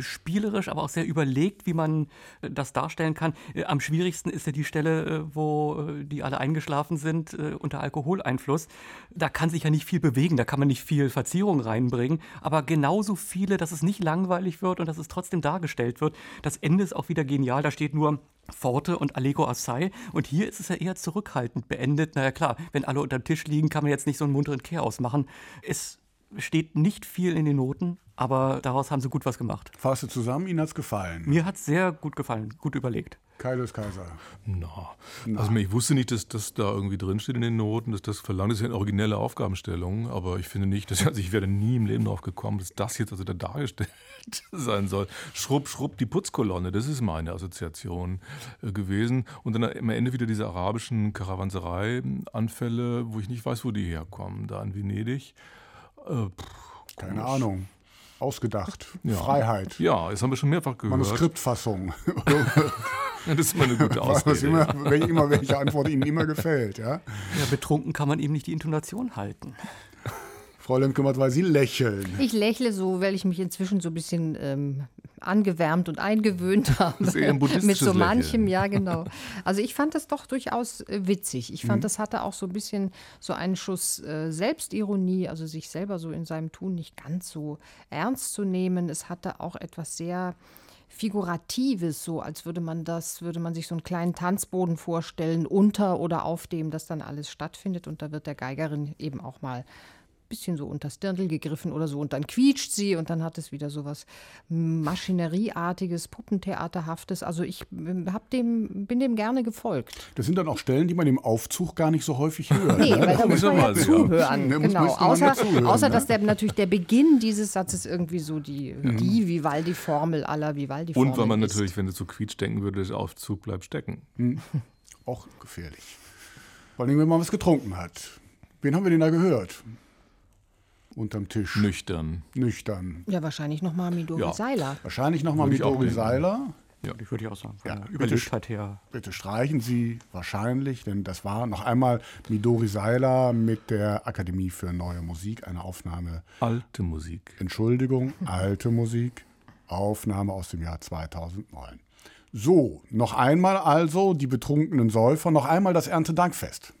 spielerisch, aber auch sehr überlegt, wie man äh, das darstellen kann. Äh, am schwierigsten ist ja die Stelle, wo die alle eingeschlafen sind unter Alkoholeinfluss. Da kann sich ja nicht viel bewegen, da kann man nicht viel Verzierung reinbringen, aber genauso viele, dass es nicht langweilig wird und dass es trotzdem dargestellt wird. Das Ende ist auch wieder genial. Da steht nur Forte und Allego Assai. Und hier ist es ja eher zurückhaltend beendet. Naja, klar, wenn alle unter dem Tisch liegen, kann man jetzt nicht so einen munteren Chaos machen. Es steht nicht viel in den Noten, aber daraus haben sie gut was gemacht. Fasst du zusammen, Ihnen hat es gefallen? Mir hat es sehr gut gefallen, gut überlegt. Kaius Kaiser. Na, no. also ich wusste nicht, dass das da irgendwie drinsteht in den Noten, dass das verlangt ist ja eine originelle Aufgabenstellung, aber ich finde nicht, dass also ich werde nie im Leben darauf gekommen, dass das jetzt also da dargestellt sein soll. Schrupp, schrupp, die Putzkolonne, das ist meine Assoziation äh, gewesen. Und dann am Ende wieder diese arabischen Karawanserei-Anfälle, wo ich nicht weiß, wo die herkommen, da in Venedig. Äh, pff, Keine Ahnung. Ausgedacht. Ja. Freiheit. Ja, das haben wir schon mehrfach gehört. Manuskriptfassung. das ist immer eine gute Ausrede. Immer, ja. immer, welche Antwort Ihnen immer gefällt. Ja? ja, betrunken kann man eben nicht die Intonation halten. Frau Lemke-Matt, weil Sie lächeln. Ich lächle so, weil ich mich inzwischen so ein bisschen ähm, angewärmt und eingewöhnt habe. Das ist eher ein Mit so manchem, Lächeln. ja genau. Also ich fand das doch durchaus äh, witzig. Ich fand, mhm. das hatte auch so ein bisschen so einen Schuss äh, Selbstironie, also sich selber so in seinem Tun nicht ganz so ernst zu nehmen. Es hatte auch etwas sehr Figuratives, so als würde man das, würde man sich so einen kleinen Tanzboden vorstellen, unter oder auf dem das dann alles stattfindet. Und da wird der Geigerin eben auch mal bisschen so unter das Dirndl gegriffen oder so und dann quietscht sie und dann hat es wieder so was Maschinerieartiges, Puppentheaterhaftes. Also ich ähm, hab dem, bin dem gerne gefolgt. Das sind dann auch Stellen, die man im Aufzug gar nicht so häufig hört. Nee, ne? weil da muss man ja ja. zuhören. Da muss- genau. Außer, ja zuhören, außer ne? dass der, natürlich der Beginn dieses Satzes irgendwie so die, Mhm. die Vivaldi-Formel aller Vivaldi-Formel Und weil man ist. natürlich, wenn du zu Quietsch denken würde, der Aufzug bleibt stecken. Auch gefährlich. Vor allem, wenn man was getrunken hat. Wen haben wir denn da gehört? Unterm Tisch. Nüchtern. Nüchtern. Ja, wahrscheinlich nochmal Midori Ja. Seiler. Wahrscheinlich nochmal Würde mit ich auch Dori denken. Seiler. Ja. Ich würde ich auch sagen, von Ja, der bitte Überlegtheit her. Bitte streichen Sie wahrscheinlich, denn das war noch einmal Midori Seiler mit der Akademie für Neue Musik, eine Aufnahme, Alte Musik. Entschuldigung, alte Musik, Aufnahme aus dem Jahr 2009. So, noch einmal also die betrunkenen Säufer, noch einmal das Erntedankfest.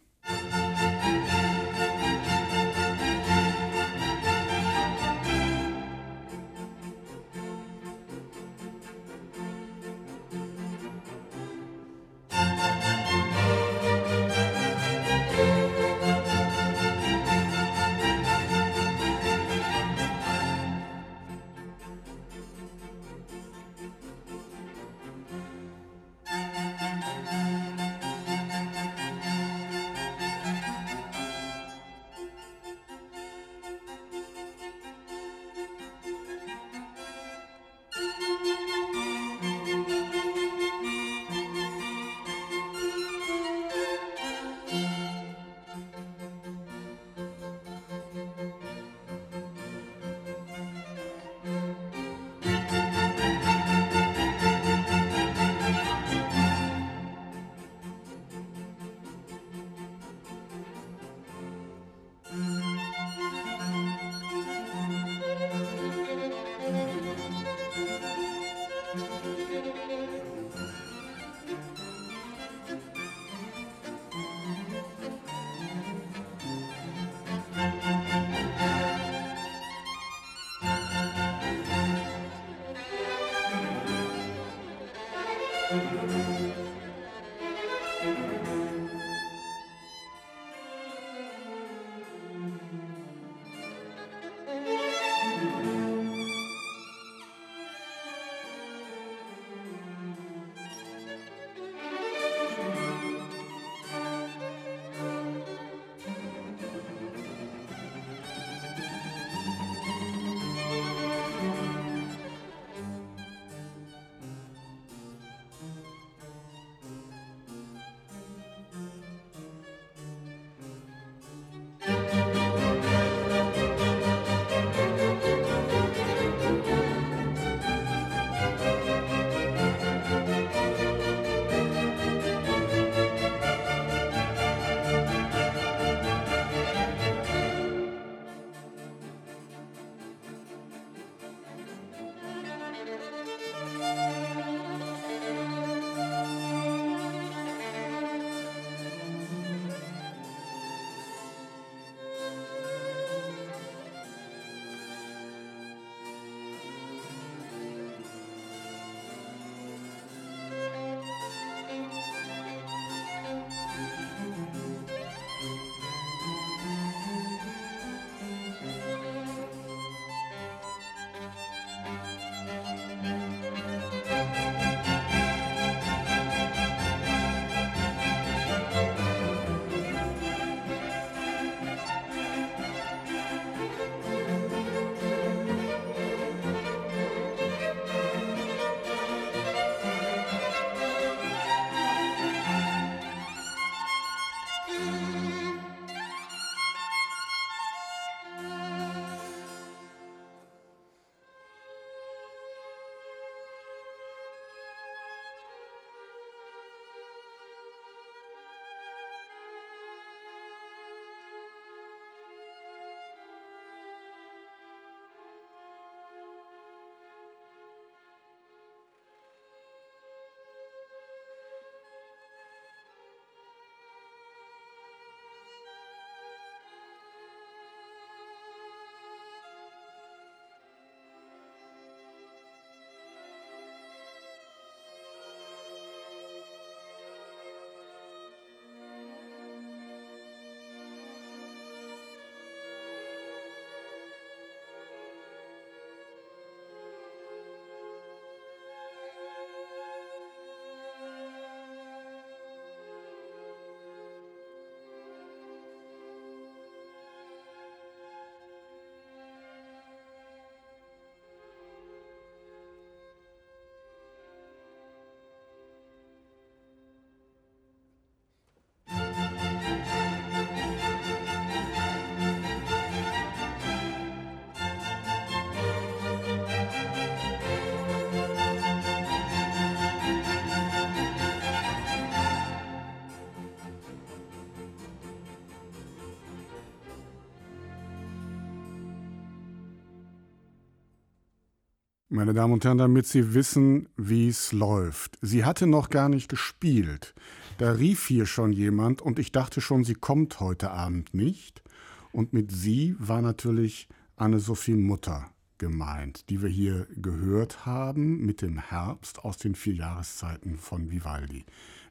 Meine Damen und Herren, damit Sie wissen, wie es läuft. Sie hatte noch gar nicht gespielt. Da rief hier schon jemand und ich dachte schon, sie kommt heute Abend nicht. Und mit sie war natürlich Anne-Sophie Mutter gemeint, die wir hier gehört haben mit dem Herbst aus den vier Jahreszeiten von Vivaldi.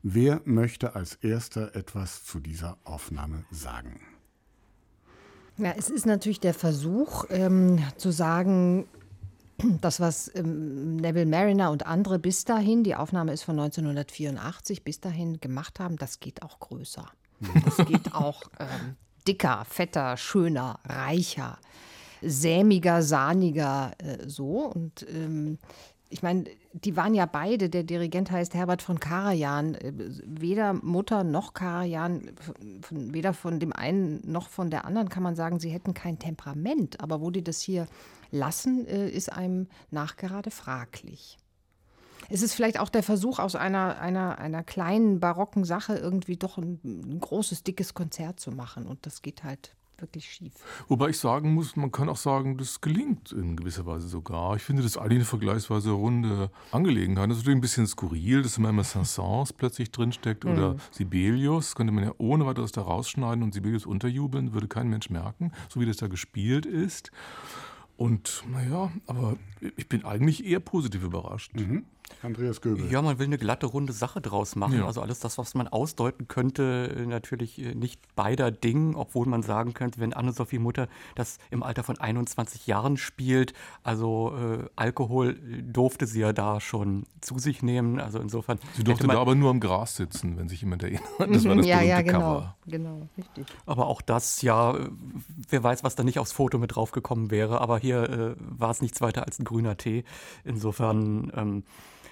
Wer möchte als erster etwas zu dieser Aufnahme sagen? Ja, es ist natürlich der Versuch ähm, zu sagen, das, was ähm, Neville Mariner und andere bis dahin, die Aufnahme ist von 1984, bis dahin gemacht haben, das geht auch größer. Das geht auch ähm, dicker, fetter, schöner, reicher, sämiger, sahniger, äh, so. Und ähm, ich meine, die waren ja beide, der Dirigent heißt Herbert von Karajan, äh, weder Mutter noch Karajan, weder von dem einen noch von der anderen kann man sagen, sie hätten kein Temperament. Aber wo die das hier lassen, äh, ist einem nachgerade fraglich. Es ist vielleicht auch der Versuch, aus einer, einer, einer kleinen barocken Sache irgendwie doch ein, ein großes, dickes Konzert zu machen. Und das geht halt wirklich schief. Wobei ich sagen muss, man kann auch sagen, das gelingt in gewisser Weise sogar. Ich finde das eigentlich eine vergleichsweise runde Angelegenheit. Das ist natürlich ein bisschen skurril, dass immer Saint-Saëns plötzlich drinsteckt mhm. oder Sibelius. Das könnte man ja ohne weiteres da rausschneiden und Sibelius unterjubeln, würde kein Mensch merken, so wie das da gespielt ist. Und naja, aber ich bin eigentlich eher positiv überrascht. Mhm. Andreas Göbel. Ja, man will eine glatte, runde Sache draus machen. Ja. Also alles das, was man ausdeuten könnte, äh, natürlich äh, nicht beider Dingen, obwohl man sagen könnte, wenn Anne-Sophie Mutter das im Alter von 21 Jahren spielt, also äh, Alkohol äh, durfte sie ja da schon zu sich nehmen. Also insofern. Sie durfte da aber nur am Gras sitzen, wenn sich jemand erinnert. Das war das ja, ja, genau, Cover. genau, richtig. Aber auch das, ja, wer weiß, was da nicht aufs Foto mit draufgekommen wäre. Aber hier äh, war es nichts weiter als ein grüner Tee. Insofern. Ähm,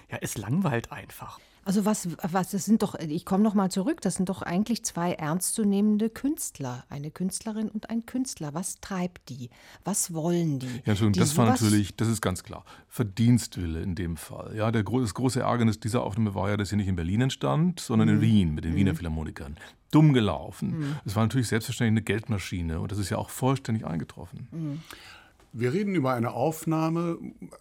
ja, es langweilt einfach. Also was, was, das sind doch, ich komme noch mal zurück, das sind doch eigentlich zwei ernstzunehmende Künstler, eine Künstlerin und ein Künstler. Was treibt die? Was wollen die? Ja, Entschuldigung, die das war natürlich, das ist ganz klar, Verdienstwille in dem Fall. Ja, der, das große Ärgernis dieser Aufnahme war ja, dass sie nicht in Berlin entstand, sondern mhm. in Wien mit den mhm. Wiener Philharmonikern. Dumm gelaufen. Mhm. Es war natürlich selbstverständlich eine Geldmaschine und das ist ja auch vollständig eingetroffen. Wir reden über eine Aufnahme,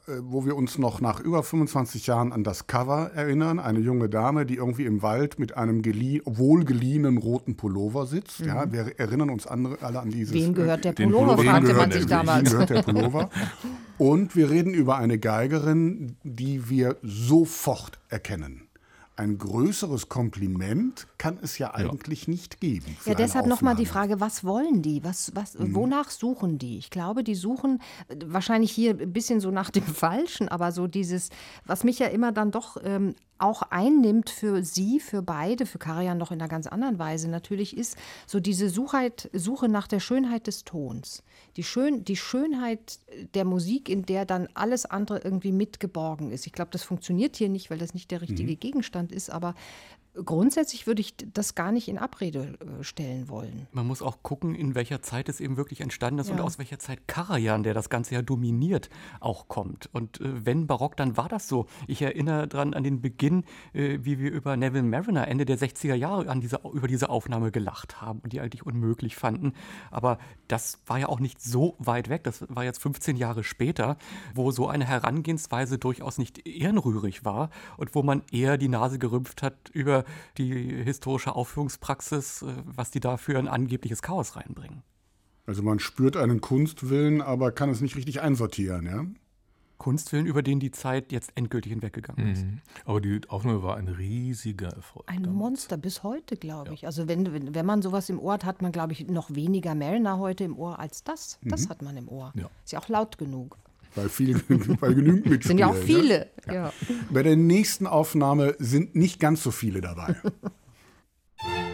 äh, wo wir uns noch nach über 25 Jahren an das Cover erinnern. Eine junge Dame, die irgendwie im Wald mit einem wohlgeliehenen roten Pullover sitzt. Mhm. Ja, wir erinnern uns andere, alle an dieses. Wem gehört der Pullover, Pullover fragte man sich damals. Wem gehört der Pullover? Und wir reden über eine Geigerin, die wir sofort erkennen ein größeres Kompliment kann es ja eigentlich ja. nicht geben. Ja, deshalb nochmal die Frage, was wollen die? Was, was, mhm. Wonach suchen die? Ich glaube, die suchen äh, wahrscheinlich hier ein bisschen so nach dem Falschen, aber so dieses, was mich ja immer dann doch ähm, auch einnimmt für sie, für beide, für Karian noch in einer ganz anderen Weise natürlich, ist so diese Suchheit, Suche nach der Schönheit des Tons. Die, Schön, die Schönheit der Musik, in der dann alles andere irgendwie mitgeborgen ist. Ich glaube, das funktioniert hier nicht, weil das nicht der richtige mhm. Gegenstand ist, aber Grundsätzlich würde ich das gar nicht in Abrede äh, stellen wollen. Man muss auch gucken, in welcher Zeit es eben wirklich entstanden ist ja. und aus welcher Zeit Karajan, der das Ganze ja dominiert, auch kommt. Und äh, wenn Barock, dann war das so. Ich erinnere daran an den Beginn, äh, wie wir über Neville Mariner Ende der 60er Jahre an diese, über diese Aufnahme gelacht haben und die eigentlich unmöglich fanden. Aber das war ja auch nicht so weit weg. Das war jetzt 15 Jahre später, wo so eine Herangehensweise durchaus nicht ehrenrührig war und wo man eher die Nase gerümpft hat über die historische Aufführungspraxis, äh, was die da für ein angebliches Chaos reinbringen. Also man spürt einen Kunstwillen, aber kann es nicht richtig einsortieren, ja? Kunstwillen, über den die Zeit jetzt endgültig hinweggegangen ist. Mhm. Aber die Aufnahme war ein riesiger Erfolg. Ein damals. Monster bis heute, glaube ich. Ja. Also wenn, wenn, wenn, man sowas im Ohr hat, hat man, glaube ich, noch weniger Mariner heute im Ohr als das. Das mhm. hat man im Ohr. Ja. Ist ja auch laut genug. Weil, viel, weil genügend mitspielen. Sind ja auch viele. Ne? Ja. Bei der nächsten Aufnahme sind nicht ganz so viele dabei.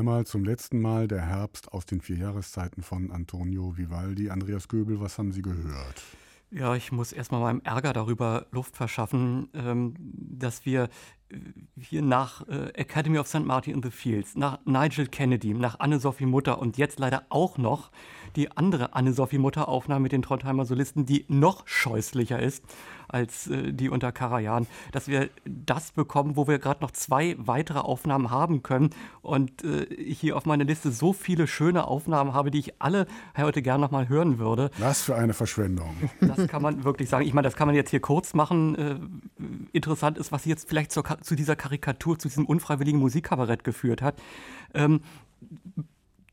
einmal zum letzten Mal der Herbst aus den vier Jahreszeiten von Antonio Vivaldi. Andreas Göbel, was haben Sie gehört? Ja, ich muss erstmal meinem Ärger darüber Luft verschaffen, ähm, dass wir äh, hier nach äh, Academy of St. Martin in the Fields, nach Nigel Kennedy, nach Anne-Sophie Mutter und jetzt leider auch noch die andere Anne-Sophie Mutter-Aufnahme mit den Trondheimer Solisten, die noch scheußlicher ist als äh, die unter Karajan, dass wir das bekommen, wo wir gerade noch zwei weitere Aufnahmen haben können und äh, ich hier auf meiner Liste so viele schöne Aufnahmen habe, die ich alle heute gerne noch mal hören würde. Was für eine Verschwendung. Das kann man wirklich sagen. Ich meine, das kann man jetzt hier kurz machen. Äh, interessant ist, was jetzt vielleicht zur, zu dieser Karikatur, zu diesem unfreiwilligen Musikkabarett geführt hat. Ähm,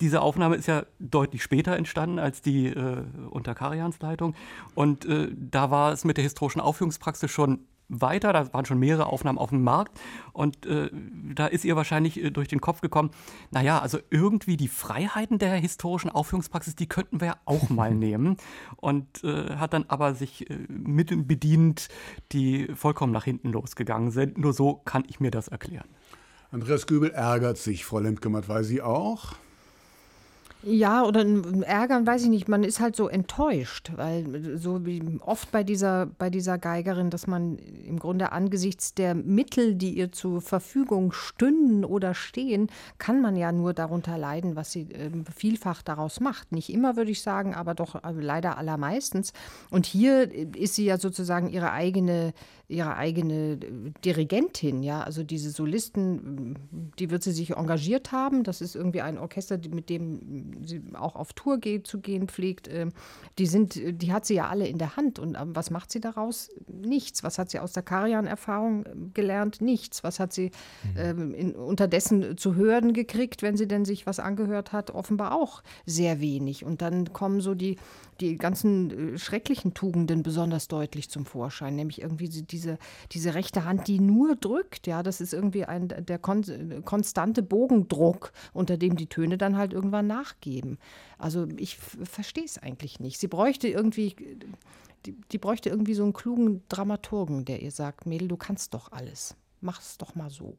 diese Aufnahme ist ja deutlich später entstanden als die äh, unter Karians Leitung. Und äh, da war es mit der historischen Aufführungspraxis schon weiter. Da waren schon mehrere Aufnahmen auf dem Markt. Und äh, da ist ihr wahrscheinlich äh, durch den Kopf gekommen, naja, also irgendwie die Freiheiten der historischen Aufführungspraxis, die könnten wir ja auch mal nehmen. Und äh, hat dann aber sich äh, Mitteln bedient, die vollkommen nach hinten losgegangen sind. Nur so kann ich mir das erklären. Andreas Göbel ärgert sich, Frau Lemke-Matt, weil Sie auch? Ja, oder ärgern, weiß ich nicht. Man ist halt so enttäuscht, weil so wie oft bei dieser, bei dieser Geigerin, dass man im Grunde angesichts der Mittel, die ihr zur Verfügung stünden oder stehen, kann man ja nur darunter leiden, was sie äh, vielfach daraus macht. Nicht immer, würde ich sagen, aber doch äh, leider allermeistens. Und hier ist sie ja sozusagen ihre eigene ihre eigene äh, Dirigentin, ja, also diese Solisten, die wird sie sich engagiert haben. Das ist irgendwie ein Orchester, mit dem sie auch auf Tour geht, zu gehen pflegt. Ähm, die sind, die hat sie ja alle in der Hand. Und ähm, was macht sie daraus? Nichts. Was hat sie aus der Karian-Erfahrung ähm, gelernt? Nichts. Was hat sie mhm. in, unterdessen zu hören gekriegt, wenn sie denn sich was angehört hat? Offenbar auch sehr wenig. Und dann kommen so die die ganzen äh, schrecklichen Tugenden besonders deutlich zum Vorschein, nämlich irgendwie diese, diese rechte Hand, die nur drückt. Ja, das ist irgendwie ein, der kon konstante Bogendruck, unter dem die Töne dann halt irgendwann nachgeben. Also ich verstehe es eigentlich nicht. Sie bräuchte irgendwie, die, die bräuchte irgendwie so einen klugen Dramaturgen, der ihr sagt, Mädel, du kannst doch alles. Mach es doch mal so.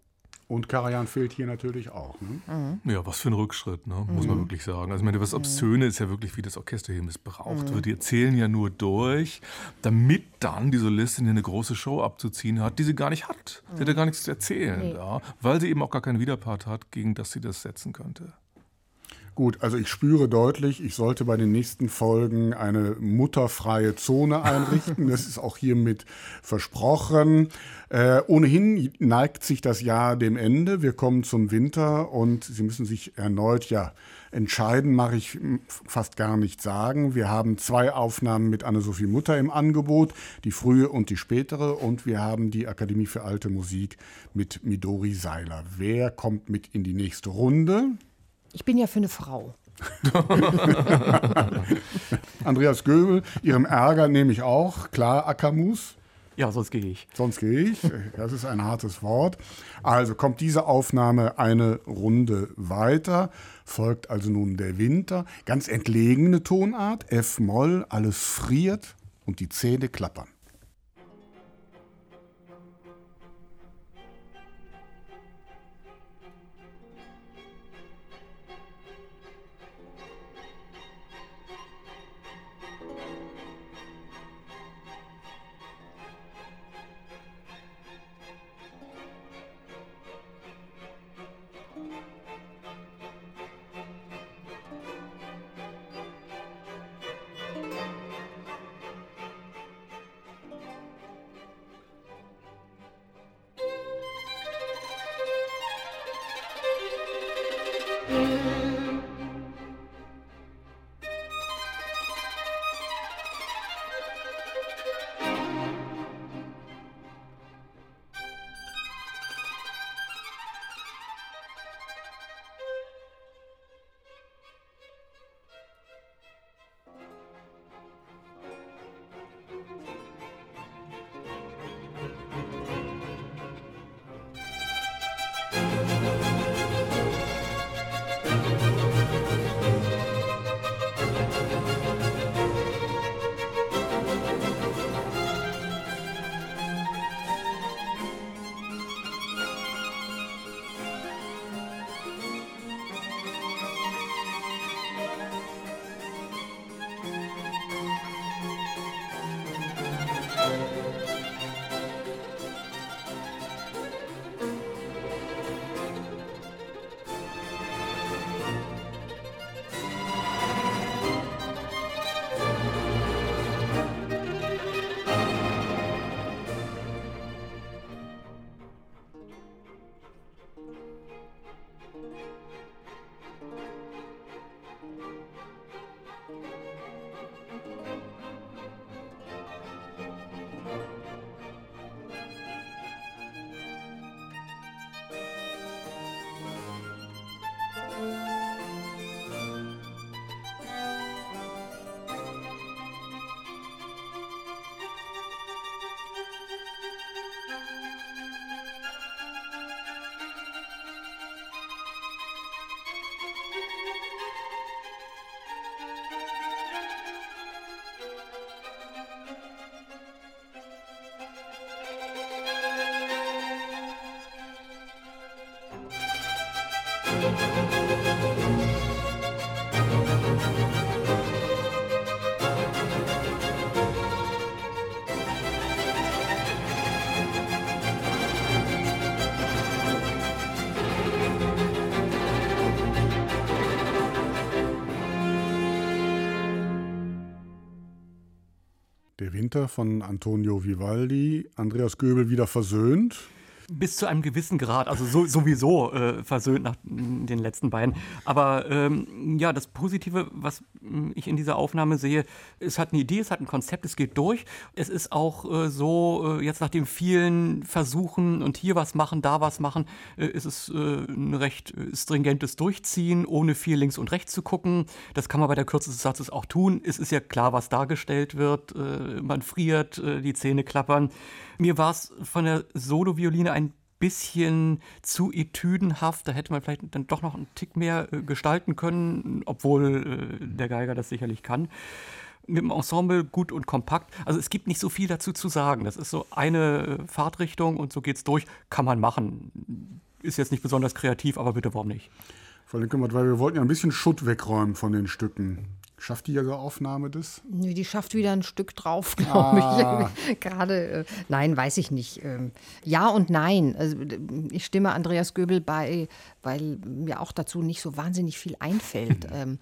Und Karajan fehlt hier natürlich auch. Ne? Mhm. Ja, was für ein Rückschritt, ne? muss man mhm. wirklich sagen. Also, ich meine, was mhm. Obszöne ist ja wirklich, wie das Orchester hier missbraucht mhm. wird. Die erzählen ja nur durch, damit dann die Solistin hier eine große Show abzuziehen hat, die sie gar nicht hat. Sie hat ja gar nichts zu erzählen, nee. ja, weil sie eben auch gar keinen Widerpart hat, gegen das sie das setzen könnte. Gut, also ich spüre deutlich, ich sollte bei den nächsten Folgen eine mutterfreie Zone einrichten. Das ist auch hiermit versprochen. Äh, ohnehin neigt sich das Jahr dem Ende. Wir kommen zum Winter und Sie müssen sich erneut ja entscheiden, mache ich fast gar nicht sagen. Wir haben zwei Aufnahmen mit Anne-Sophie Mutter im Angebot, die frühe und die spätere. Und wir haben die Akademie für Alte Musik mit Midori Seiler. Wer kommt mit in die nächste Runde? Ich bin ja für eine Frau. Andreas Göbel, Ihrem Ärger nehme ich auch. Klar, Akamus. Ja, sonst gehe ich. Sonst gehe ich. Das ist ein hartes Wort. Also kommt diese Aufnahme eine Runde weiter. Folgt also nun der Winter. Ganz entlegene Tonart. F-Moll, alles friert und die Zähne klappern. Der Winter von Antonio Vivaldi, Andreas Göbel wieder versöhnt. Bis zu einem gewissen Grad, also so, sowieso äh, versöhnt nach mm, den letzten beiden. Aber ähm, ja, das Positive, was mm, ich in dieser Aufnahme sehe, es hat eine Idee, es hat ein Konzept, es geht durch. Es ist auch äh, so, äh, jetzt nach den vielen Versuchen und hier was machen, da was machen, äh, ist es äh, ein recht stringentes Durchziehen, ohne viel links und rechts zu gucken. Das kann man bei der Kürze des Satzes auch tun. Es ist ja klar, was dargestellt wird. Äh, man friert, die Zähne klappern. Mir war es von der Solo-Violine ein bisschen zu etüdenhaft. Da hätte man vielleicht dann doch noch einen Tick mehr äh, gestalten können, obwohl äh, der Geiger das sicherlich kann. Mit dem Ensemble gut und kompakt. Also es gibt nicht so viel dazu zu sagen. Das ist so eine äh, Fahrtrichtung und so geht's durch. Kann man machen. Ist jetzt nicht besonders kreativ, aber bitte warum nicht? Frau Linkemott, weil wir wollten ja ein bisschen Schutt wegräumen von den Stücken. Schafft die Ihre Aufnahme das? Nö, die schafft wieder ein Stück drauf, glaube Ah. ich. Gerade, äh, nein, weiß ich nicht. Ähm, ja und nein. Also, ich stimme Andreas Göbel bei, weil mir auch dazu nicht so wahnsinnig viel einfällt. ähm,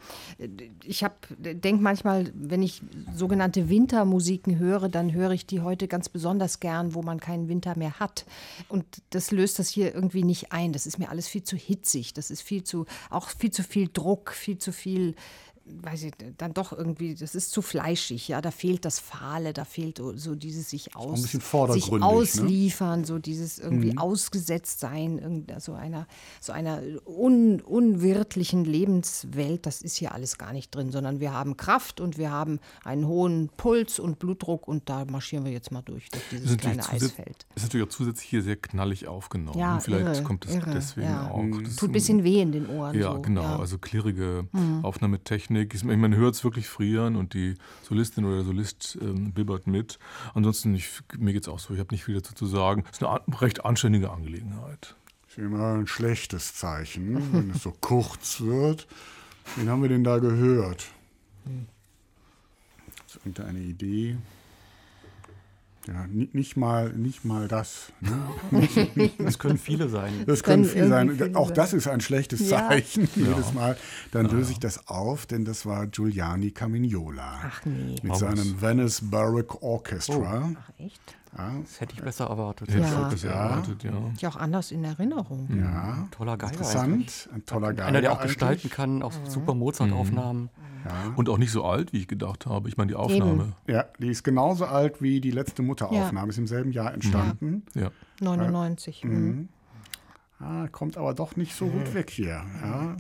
ich denke manchmal, wenn ich sogenannte Wintermusiken höre, dann höre ich die heute ganz besonders gern, wo man keinen Winter mehr hat. Und das löst das hier irgendwie nicht ein. Das ist mir alles viel zu hitzig. Das ist viel zu, auch viel zu viel Druck, viel zu viel weiß ich, dann doch irgendwie, das ist zu fleischig, ja, da fehlt das Fahle, da fehlt so dieses sich aus, sich ne? ausliefern, so dieses irgendwie ausgesetzt sein, irgend- so einer, so einer un, unwirtlichen Lebenswelt, das ist hier alles gar nicht drin, sondern wir haben Kraft und wir haben einen hohen Puls und Blutdruck und da marschieren wir jetzt mal durch, durch dieses kleine Eisfeld. ist natürlich auch zusätzlich hier sehr knallig aufgenommen. Ja, Vielleicht irre, kommt es irre, deswegen ja. auch. Das Tut ein bisschen weh in den Ohren. Ja, so, genau. ja. Mhm. Also klirrige Aufnahmetechnik. Ich meine, Man hört es wirklich frieren und die Solistin oder der Solist ähm, bibbert mit. Ansonsten, ich, mir geht es auch so, ich habe nicht viel dazu zu sagen. Es ist eine recht anständige Angelegenheit. Das ist immer ein schlechtes Zeichen, wenn es so kurz wird. Wen haben wir denn da gehört? Ist irgendeine Idee? Ja, ni- nicht mal, nicht mal das. Ne? Das können viele sein. Das können können viel sein. viele Auch das ist ein schlechtes Ja. Zeichen jedes Mal. Dann löse ich das auf, denn das war Giuliani Camignola. Ach nee, Mit August. seinem Venice Baroque Orchestra. ach echt? Ja, Das hätte ich besser erwartet. Hätte ich Ja. auch das erwartet, ja. Ich auch anders in Erinnerung. ja. Toller Geiger. Interessant. Ein toller Geiger. Einer, der auch eigentlich. gestalten kann, auch super Mozart-Aufnahmen. Ja. Und auch nicht so alt, wie ich gedacht habe. Ich meine, die Aufnahme. Ja, die ist genauso alt wie die letzte Mutteraufnahme, ist im selben Jahr entstanden. Ja. 99. mhm. Ah, kommt aber doch nicht so gut weg hier. Ja.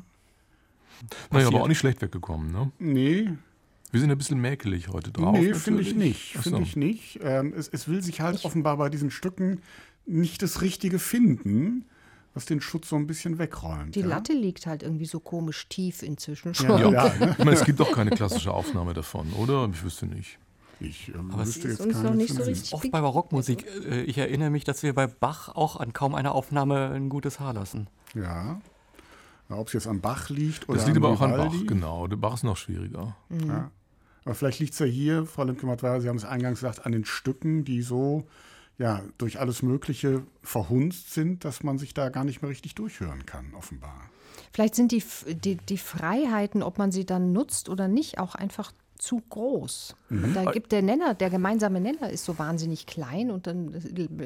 Naja, aber auch nicht schlecht weggekommen, ne? Nee, Wir sind ein bisschen mäkelig heute drauf. nee finde ich nicht. So. Finde ich nicht. Ähm, es, es will sich halt offenbar bei diesen Stücken nicht das Richtige finden, was den Schutz so ein bisschen wegräumt. Die ja? Latte liegt halt irgendwie so komisch tief inzwischen schon. Ja, Ja, ja, ne? ich meine, es gibt doch keine klassische Aufnahme davon, oder? Ich wüsste nicht. Ich ähm, Aber es wüsste ist jetzt uns keine noch nicht so richtig- Oft bei Barockmusik, äh, ich erinnere mich, dass wir bei Bach auch an kaum einer Aufnahme ein gutes Haar lassen. Ja. Ob es jetzt an Bach liegt oder Das liegt an aber auch an Vivaldi. Bach, genau. Der Bach ist noch schwieriger. Ja. Aber vielleicht liegt es ja hier, Frau Lemke-Mattweiler, Sie haben es eingangs gesagt, an den Stücken, die so ja, durch alles Mögliche verhunzt sind, dass man sich da gar nicht mehr richtig durchhören kann, offenbar. Vielleicht sind die, die, die Freiheiten, ob man sie dann nutzt oder nicht, auch einfach zu groß. Und da gibt der Nenner, der gemeinsame Nenner ist so wahnsinnig klein und dann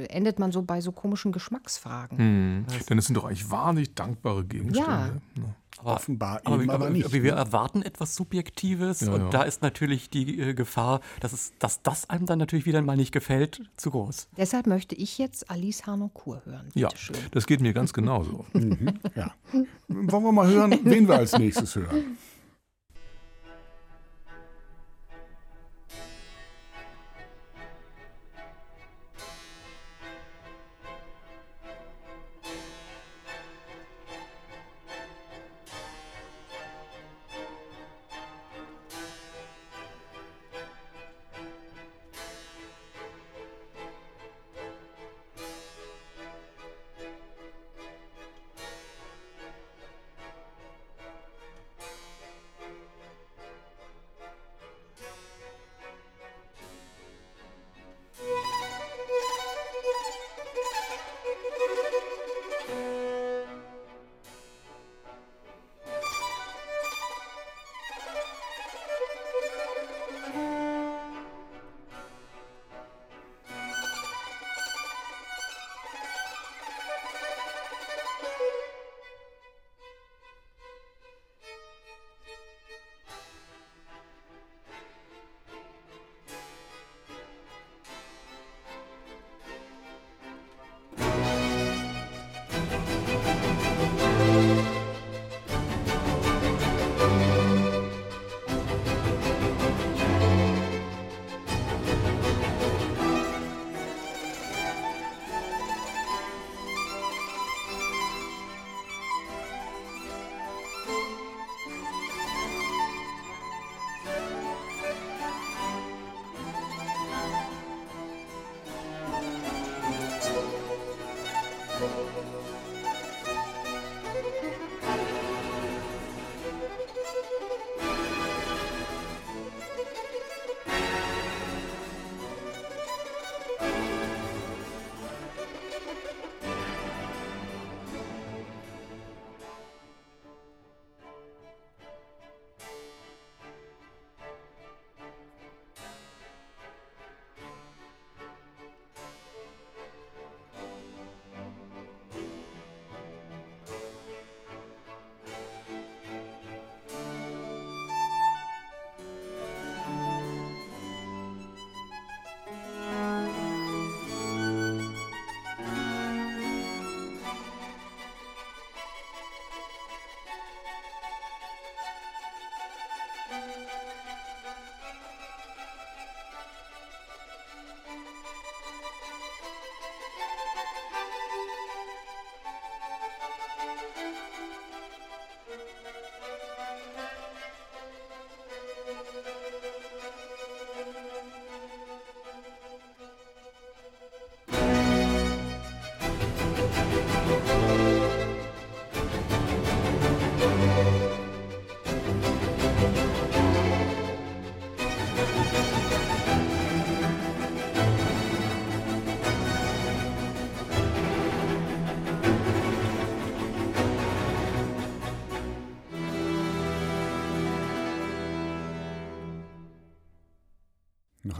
endet man so bei so komischen Geschmacksfragen. Hm. Denn es sind doch eigentlich wahnsinnig dankbare Gegenstände. ne? Aber, Offenbar aber, eben aber, aber nicht, aber wir ne? erwarten etwas Subjektives Ja, und ja. da ist natürlich die äh, Gefahr, dass, es, dass das einem dann natürlich wieder mal nicht gefällt, zu groß. Deshalb möchte ich jetzt Alice Harnoncourt hören. Ja, Bitte schön. das geht mir ganz genauso. Ja. Wollen wir mal hören, wen wir als nächstes hören?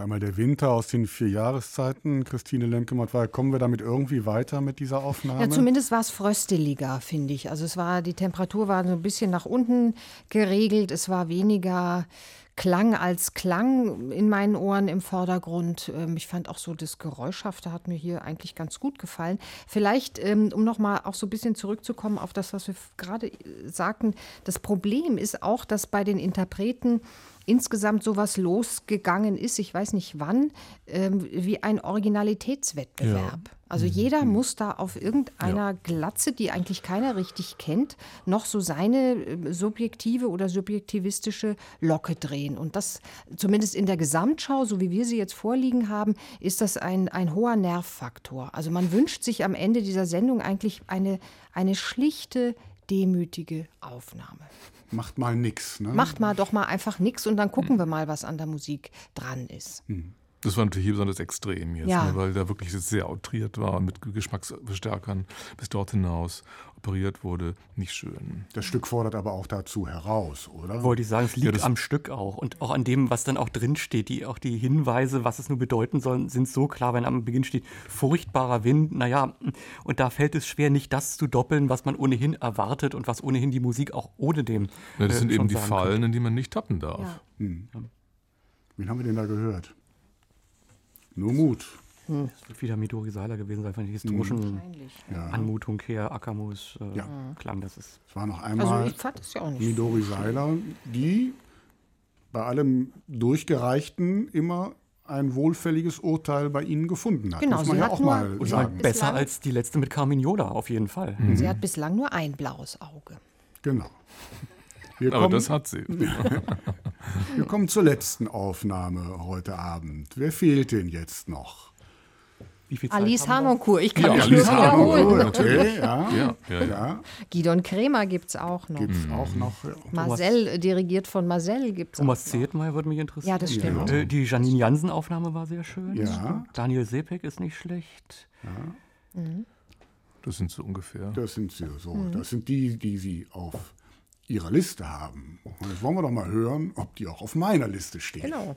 Einmal der Winter aus den vier Jahreszeiten. Christine Lemke-Mottwey, kommen wir damit irgendwie weiter mit dieser Aufnahme? Ja, zumindest war es frösteliger, finde ich. Also es war, die Temperatur war so ein bisschen nach unten geregelt. Es war weniger Klang als Klang in meinen Ohren im Vordergrund. Ähm, ich fand auch so das Geräuschhafte hat mir hier eigentlich ganz gut gefallen. Vielleicht, ähm, um nochmal auch so ein bisschen zurückzukommen auf das, was wir gerade äh, sagten, das Problem ist auch, dass bei den Interpreten insgesamt sowas losgegangen ist, ich weiß nicht wann, ähm, wie ein Originalitätswettbewerb. Ja. Also mhm. jeder mhm. muss da auf irgendeiner ja. Glatze, die eigentlich keiner richtig kennt, noch so seine äh, subjektive oder subjektivistische Locke drehen. Und das, zumindest in der Gesamtschau, so wie wir sie jetzt vorliegen haben, ist das ein, ein hoher Nervfaktor. Also man wünscht sich am Ende dieser Sendung eigentlich eine, eine schlichte, demütige Aufnahme. Macht mal nix. Ne? Macht mal doch mal einfach nix und dann gucken wir mal, was an der Musik dran ist. Hm. Das war natürlich hier besonders extrem jetzt, ja. ne, weil da wirklich sehr outriert war mit Geschmacksverstärkern bis dort hinaus operiert wurde. Nicht schön. Das Stück fordert aber auch dazu heraus, oder? Wollte ich sagen, es liegt ja, am Stück auch und auch an dem, was dann auch drinsteht. Die, auch die Hinweise, was es nur bedeuten soll, sind so klar, wenn am Beginn steht, furchtbarer Wind, naja, und da fällt es schwer, nicht das zu doppeln, was man ohnehin erwartet und was ohnehin die Musik auch ohne dem. Ja, das äh, sind eben die Fallen, könnte. in die man nicht tappen darf. Ja. Hm. Wen haben wir denn da gehört? Nur Mut. Hm. Es wird wieder Midori Seiler gewesen sein, von der historischen ja. Anmutung her, Akamus äh, ja. Klang. Das ist. Es war noch einmal also ich fand es ja auch nicht Midori Seiler, die bei allem Durchgereichten immer ein wohlfälliges Urteil bei Ihnen gefunden hat. Genau, muss man ja auch mal sagen. Besser als die letzte mit Carmen Yola, auf jeden Fall. Mhm. Sie hat bislang nur ein blaues Auge. Genau. Wir Aber kommen, das hat sie. Wir kommen zur letzten Aufnahme heute Abend. Wer fehlt denn jetzt noch? Alice Harnoncourt, ich kann ja, mich Alice nur wiederholen. Okay, ja. Ja, ja, ja. Gidon Kremer gibt es auch noch. Gibt es mhm. auch noch. Ja. Marcel, äh, dirigiert von Marcel, gibt es Thomas Zedmeier würde mich interessieren. Ja, das stimmt. Äh, die Janine Jansen-Aufnahme war sehr schön. Ja. Daniel Sepek ist nicht schlecht. Ja. Mhm. Das sind so ungefähr. Das sind sie so. Mhm. Das sind die, die Sie auf ihrer Liste haben. Und jetzt wollen wir doch mal hören, ob die auch auf meiner Liste stehen. Genau.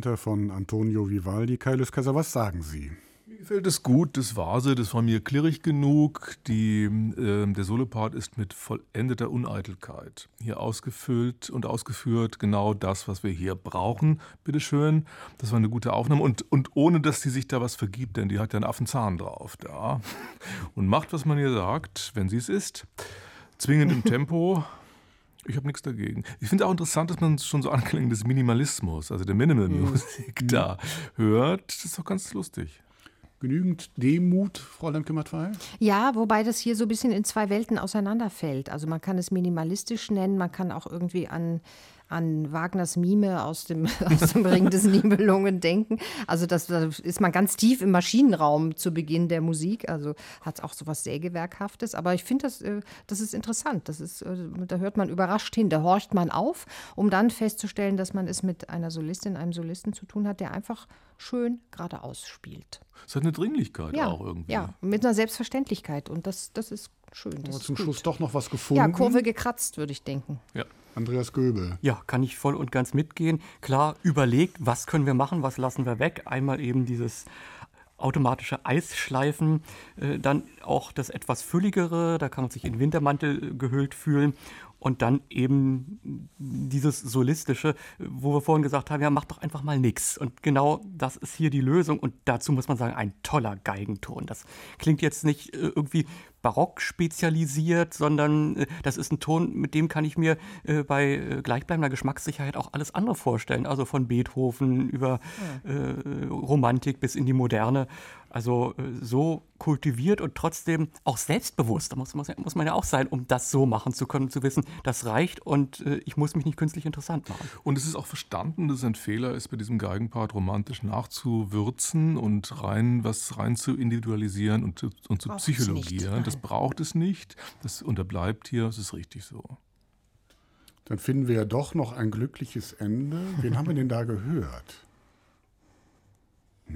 Winter von Antonio Vivaldi. Kaius Kaiser, was sagen Sie? Mir gefällt es gut, das Vase, das war mir klirrig genug. Die, äh, der Solopart ist mit vollendeter Uneitelkeit hier ausgefüllt und ausgeführt. Genau das, was wir hier brauchen. Bitteschön. Das war eine gute Aufnahme. Und, und ohne, dass sie sich da was vergibt, denn die hat ja einen Affenzahn drauf da. Und macht, was man ihr sagt, wenn sie es ist. Zwingend im Tempo. Ich habe nichts dagegen. Ich finde auch interessant, dass man schon so Anklänge des Minimalismus, also der Minimal Music, da hört. Das ist doch ganz lustig. Genügend Demut, Fräulein Kümmertweil? Ja, wobei das hier so ein bisschen in zwei Welten auseinanderfällt. Also man kann es minimalistisch nennen, man kann auch irgendwie an, an Wagners Mime aus dem, aus dem Ring des Nibelungen denken. Also das, da ist man ganz tief im Maschinenraum zu Beginn der Musik. Also hat auch so was Sägewerkhaftes. Aber ich finde, das, äh, das ist interessant. Das ist, äh, da hört man überrascht hin, da horcht man auf, um dann festzustellen, dass man es mit einer Solistin, einem Solisten zu tun hat, der einfach schön geradeaus spielt. Es hat eine Dringlichkeit Ja, auch irgendwie. ja, mit einer Selbstverständlichkeit. Und das, das ist schön. Das Aber ist zum gut. Schluss doch noch was gefunden. Ja, Kurve gekratzt, würde ich denken. Ja. Andreas Göbel. Ja, kann ich voll und ganz mitgehen. Klar, überlegt, was können wir machen, was lassen wir weg. Einmal eben dieses automatische Eisschleifen, äh, dann auch das etwas fülligere, da kann man sich in Wintermantel gehüllt fühlen. Und dann eben dieses Solistische, wo wir vorhin gesagt haben, ja, mach doch einfach mal nichts. Und genau das ist hier die Lösung. Und dazu muss man sagen, ein toller Geigenton. Das klingt jetzt nicht äh, irgendwie barock spezialisiert, sondern äh, das ist ein Ton, mit dem kann ich mir äh, bei äh, gleichbleibender Geschmackssicherheit auch alles andere vorstellen. Also von Beethoven über äh, Romantik bis in die Moderne. Also äh, so kultiviert und trotzdem auch selbstbewusst, da muss, muss, muss man ja auch sein, um das so machen zu können, zu wissen, das reicht und äh, ich muss mich nicht künstlich interessant machen. Und es ist auch verstanden, dass es ein Fehler ist, bei diesem Geigenpart romantisch nachzuwürzen und rein was rein zu individualisieren und, zu- und zu Braucht psychologieren. Das braucht es nicht. Das unterbleibt hier. Es ist richtig so. Dann finden wir ja doch noch ein glückliches Ende. Wen haben wir denn da gehört?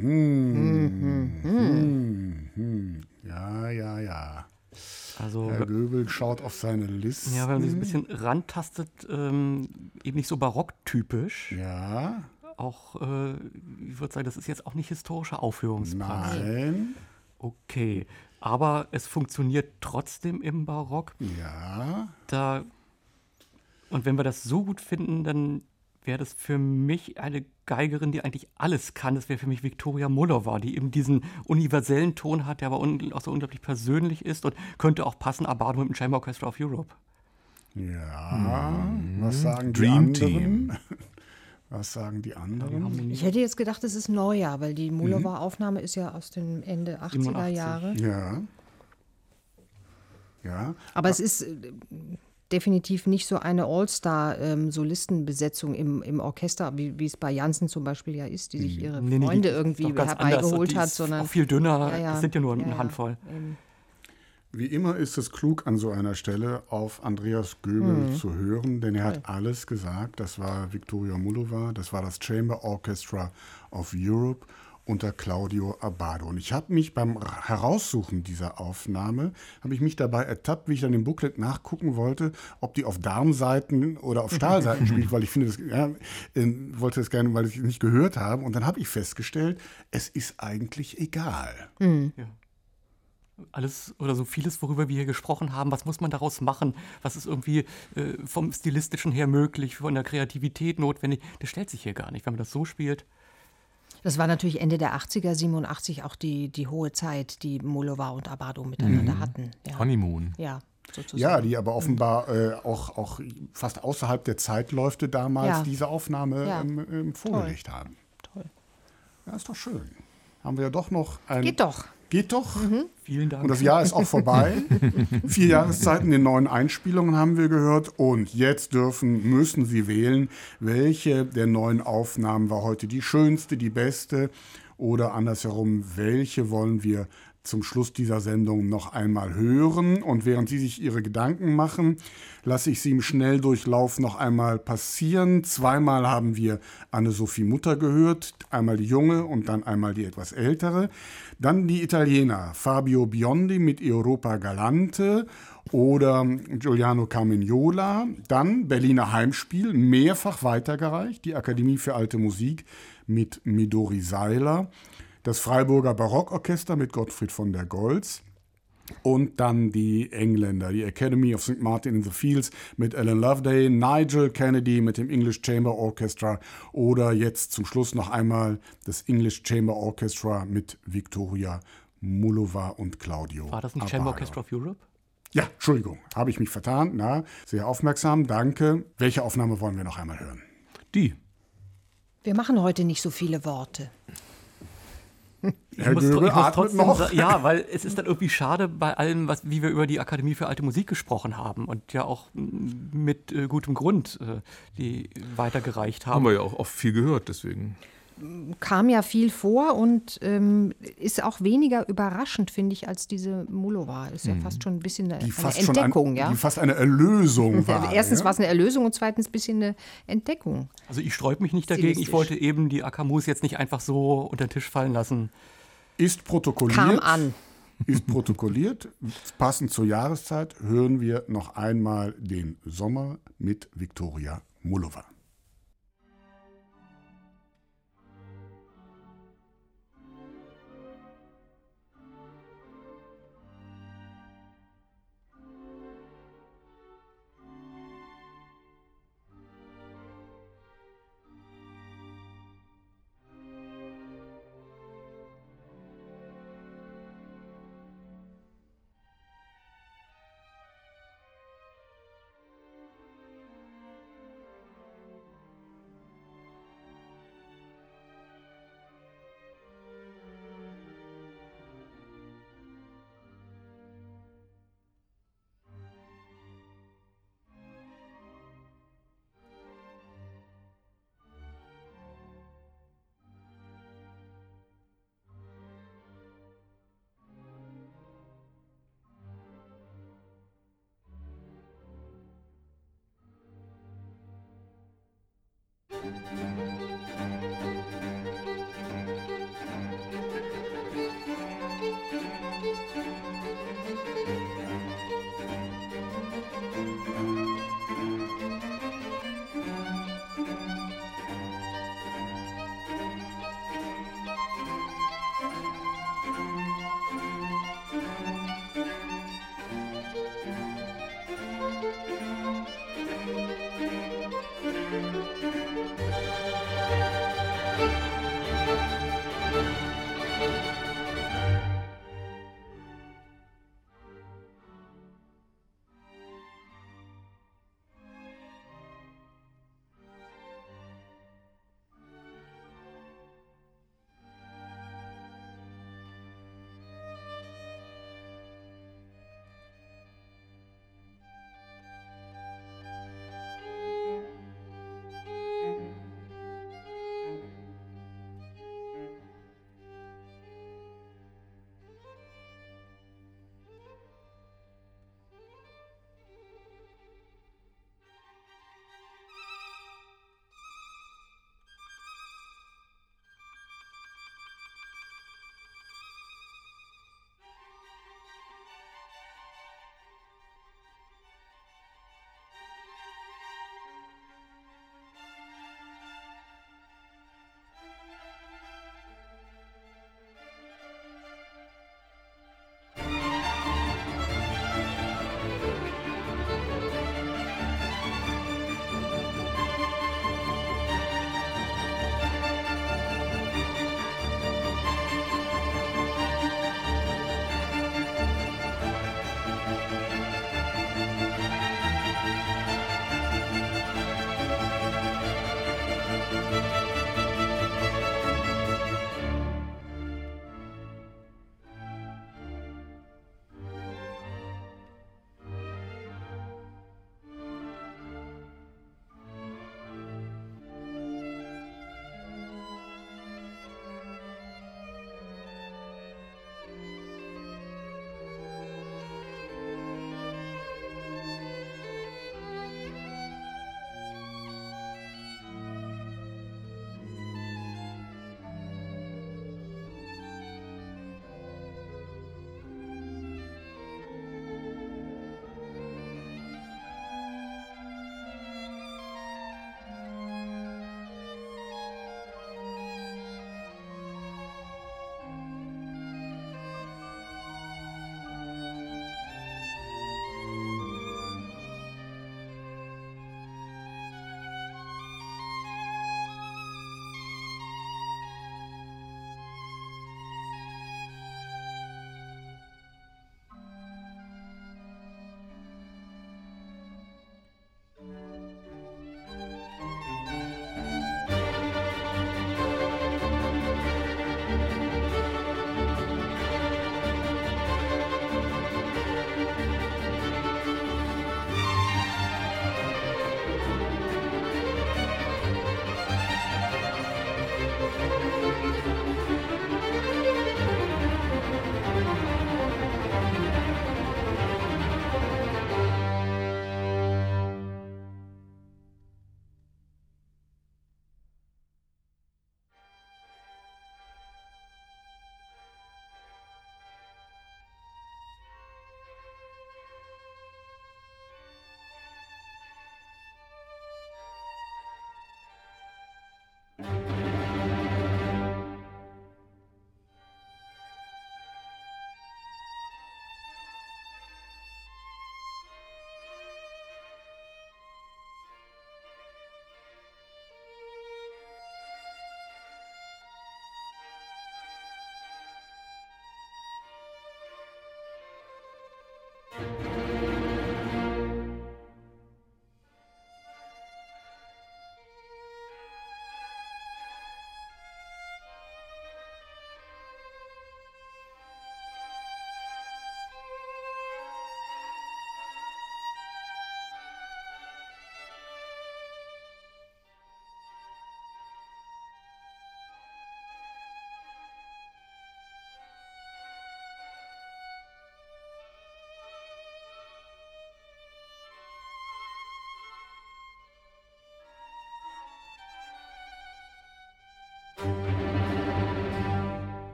Hm, hm, hm. Ja, ja, ja. Also Herr Göbel schaut auf seine Liste. ja, wenn man sich ein bisschen rantastet, ähm, eben nicht so barocktypisch. Ja, Auch, äh, ich würde sagen, das ist jetzt auch nicht historische Aufführungspraxis. nein, Okay, aber es funktioniert trotzdem im Barock. ja. Da und wenn wir das so gut finden, dann wäre das für mich eine Geigerin, die eigentlich alles kann. Das wäre für mich Viktoria Mullova, die eben diesen universellen Ton hat, der aber un auch so unglaublich persönlich ist und könnte auch passen, Abado mit dem Chamber Orchestra of Europe. Ja, was sagen die Dream anderen? Team. Was sagen die anderen? Ich hätte jetzt gedacht, es ist Neujahr, weil die Mulova-Aufnahme ist ja aus dem Ende 80er 87. Jahre. Ja. Ja, Aber es ist äh, definitiv nicht so eine All-Star-Solistenbesetzung im, im Orchester, wie, wie es bei Janssen zum Beispiel ja ist, die sich ihre Nee, nee, Freunde irgendwie herbeigeholt hat, ist sondern auch viel dünner. Ja, ja. Es sind ja nur Ja, eine ja. Handvoll. eben. Wie immer ist es klug, an so einer Stelle auf Andreas Göbel Mhm. zu hören, denn er hat alles gesagt. Das war Viktoria Mulova, das war das Chamber Orchestra of Europe unter Claudio Abbado. Und ich habe mich beim Heraussuchen dieser Aufnahme, habe ich mich dabei ertappt, wie ich dann im Booklet nachgucken wollte, ob die auf Darmseiten oder auf Stahlseiten spielt, weil ich finde, das, ja, äh, wollte das gerne, weil ich es nicht gehört habe. Und dann habe ich festgestellt, es ist eigentlich egal. alles oder so vieles, worüber wir hier gesprochen haben, was muss man daraus machen, was ist irgendwie äh, vom Stilistischen her möglich, von der Kreativität notwendig, das stellt sich hier gar nicht. Wenn man das so spielt, Das war natürlich Ende der 80er, 87 auch die, die hohe Zeit, die Mulova und Abado miteinander hatten. Ja, Honeymoon. ja sozusagen. Ja, die aber offenbar äh, auch, auch fast außerhalb der Zeitläufte damals Ja. diese Aufnahme Ja. ähm, ähm, vorgelegt haben. Toll. Ja, ist doch schön. Haben wir ja doch noch ein. Geht doch. Geht doch. vielen Dank. Und das Jahr ist auch vorbei. Vier Jahreszeiten in neuen Einspielungen haben wir gehört. Und jetzt dürfen, müssen Sie wählen, welche der neuen Aufnahmen war heute die schönste, die beste. Oder andersherum, welche wollen wir zum Schluss dieser Sendung noch einmal hören. Und während Sie sich Ihre Gedanken machen, lasse ich sie im Schnelldurchlauf noch einmal passieren. Zweimal haben wir Anne-Sophie Mutter gehört, einmal die junge und dann einmal die etwas ältere. Dann die Italiener Fabio Biondi mit Europa Galante oder Giuliano Carmignola. Dann Berliner Heimspiel, mehrfach weitergereicht, die Akademie für Alte Musik mit Midori Seiler. Das Freiburger Barockorchester mit Gottfried von der Goltz. Und dann die Engländer, die Academy of St. Martin in the Fields mit Alan Loveday, Nigel Kennedy mit dem English Chamber Orchestra oder jetzt zum Schluss noch einmal das English Chamber Orchestra mit Victoria Mulova und Claudio. War das nicht Chamber Orchestra of Europe? Ja, Entschuldigung, habe ich mich vertan. Na, sehr aufmerksam, danke. Welche Aufnahme wollen wir noch einmal hören? Die. Wir machen heute nicht so viele Worte. Ich muss, ich muss trotzdem noch. Ja, weil es ist dann irgendwie schade bei allem, was, wie wir über die Akademie für alte Musik gesprochen haben und ja auch mit äh, gutem Grund äh, die weitergereicht haben. Haben wir ja auch oft viel gehört, deswegen kam ja viel vor und ähm, ist auch weniger überraschend, finde ich, als diese Mulova. Ist ja mhm. fast schon ein bisschen eine, eine Entdeckung. Ein, ja? Die fast eine Erlösung war. Erstens ja? war es eine Erlösung und zweitens ein bisschen eine Entdeckung. Also ich sträube mich nicht dagegen. Ich wollte eben die Akamus jetzt nicht einfach so unter den Tisch fallen lassen. Ist protokolliert. Kam an. Ist protokolliert. Passend zur Jahreszeit hören wir noch einmal den Sommer mit Viktoria Mulova.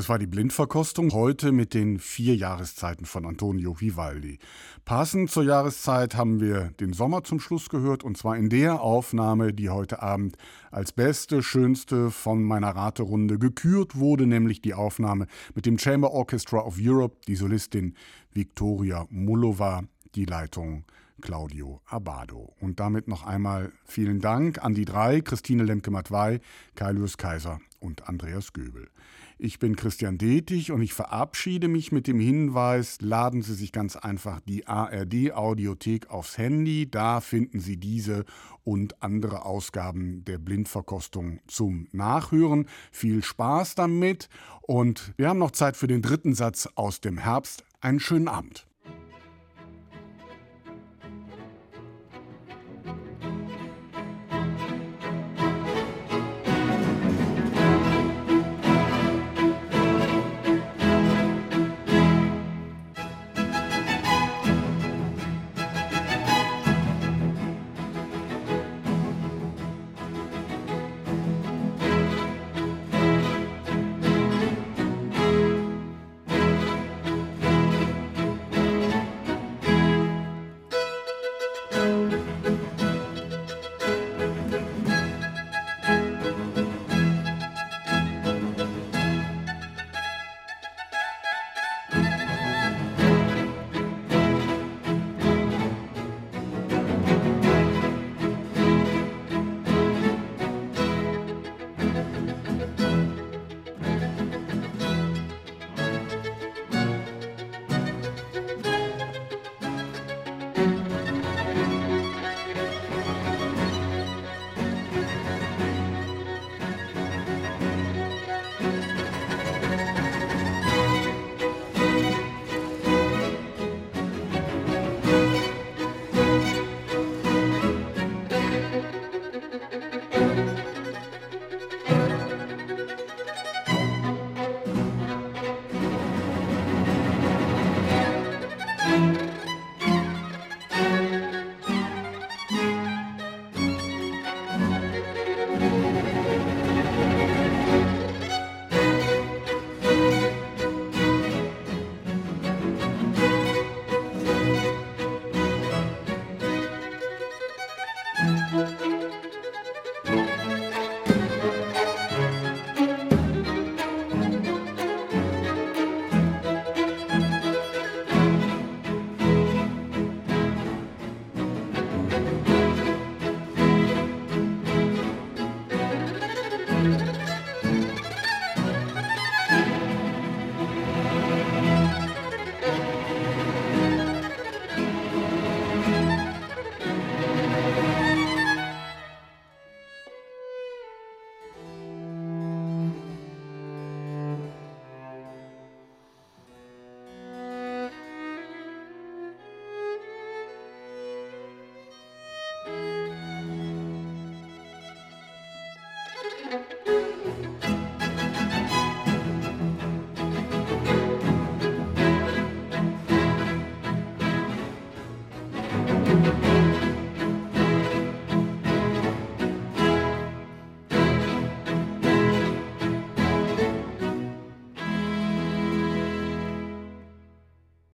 Das war die Blindverkostung heute mit den vier Jahreszeiten von Antonio Vivaldi. Passend zur Jahreszeit haben wir den Sommer zum Schluss gehört und zwar in der Aufnahme, die heute Abend als beste, schönste von meiner Raterunde gekürt wurde, nämlich die Aufnahme mit dem Chamber Orchestra of Europe, die Solistin Viktoria Mulova, die Leitung Claudio Abado. Und damit noch einmal vielen Dank an die drei, Christine Lemke-Matwei, Kailius Kaiser und Andreas Göbel. Ich bin Christian Detig und ich verabschiede mich mit dem Hinweis, laden Sie sich ganz einfach die ARD Audiothek aufs Handy. Da finden Sie diese und andere Ausgaben der Blindverkostung zum Nachhören. Viel Spaß damit und wir haben noch Zeit für den dritten Satz aus dem Herbst. Einen schönen Abend.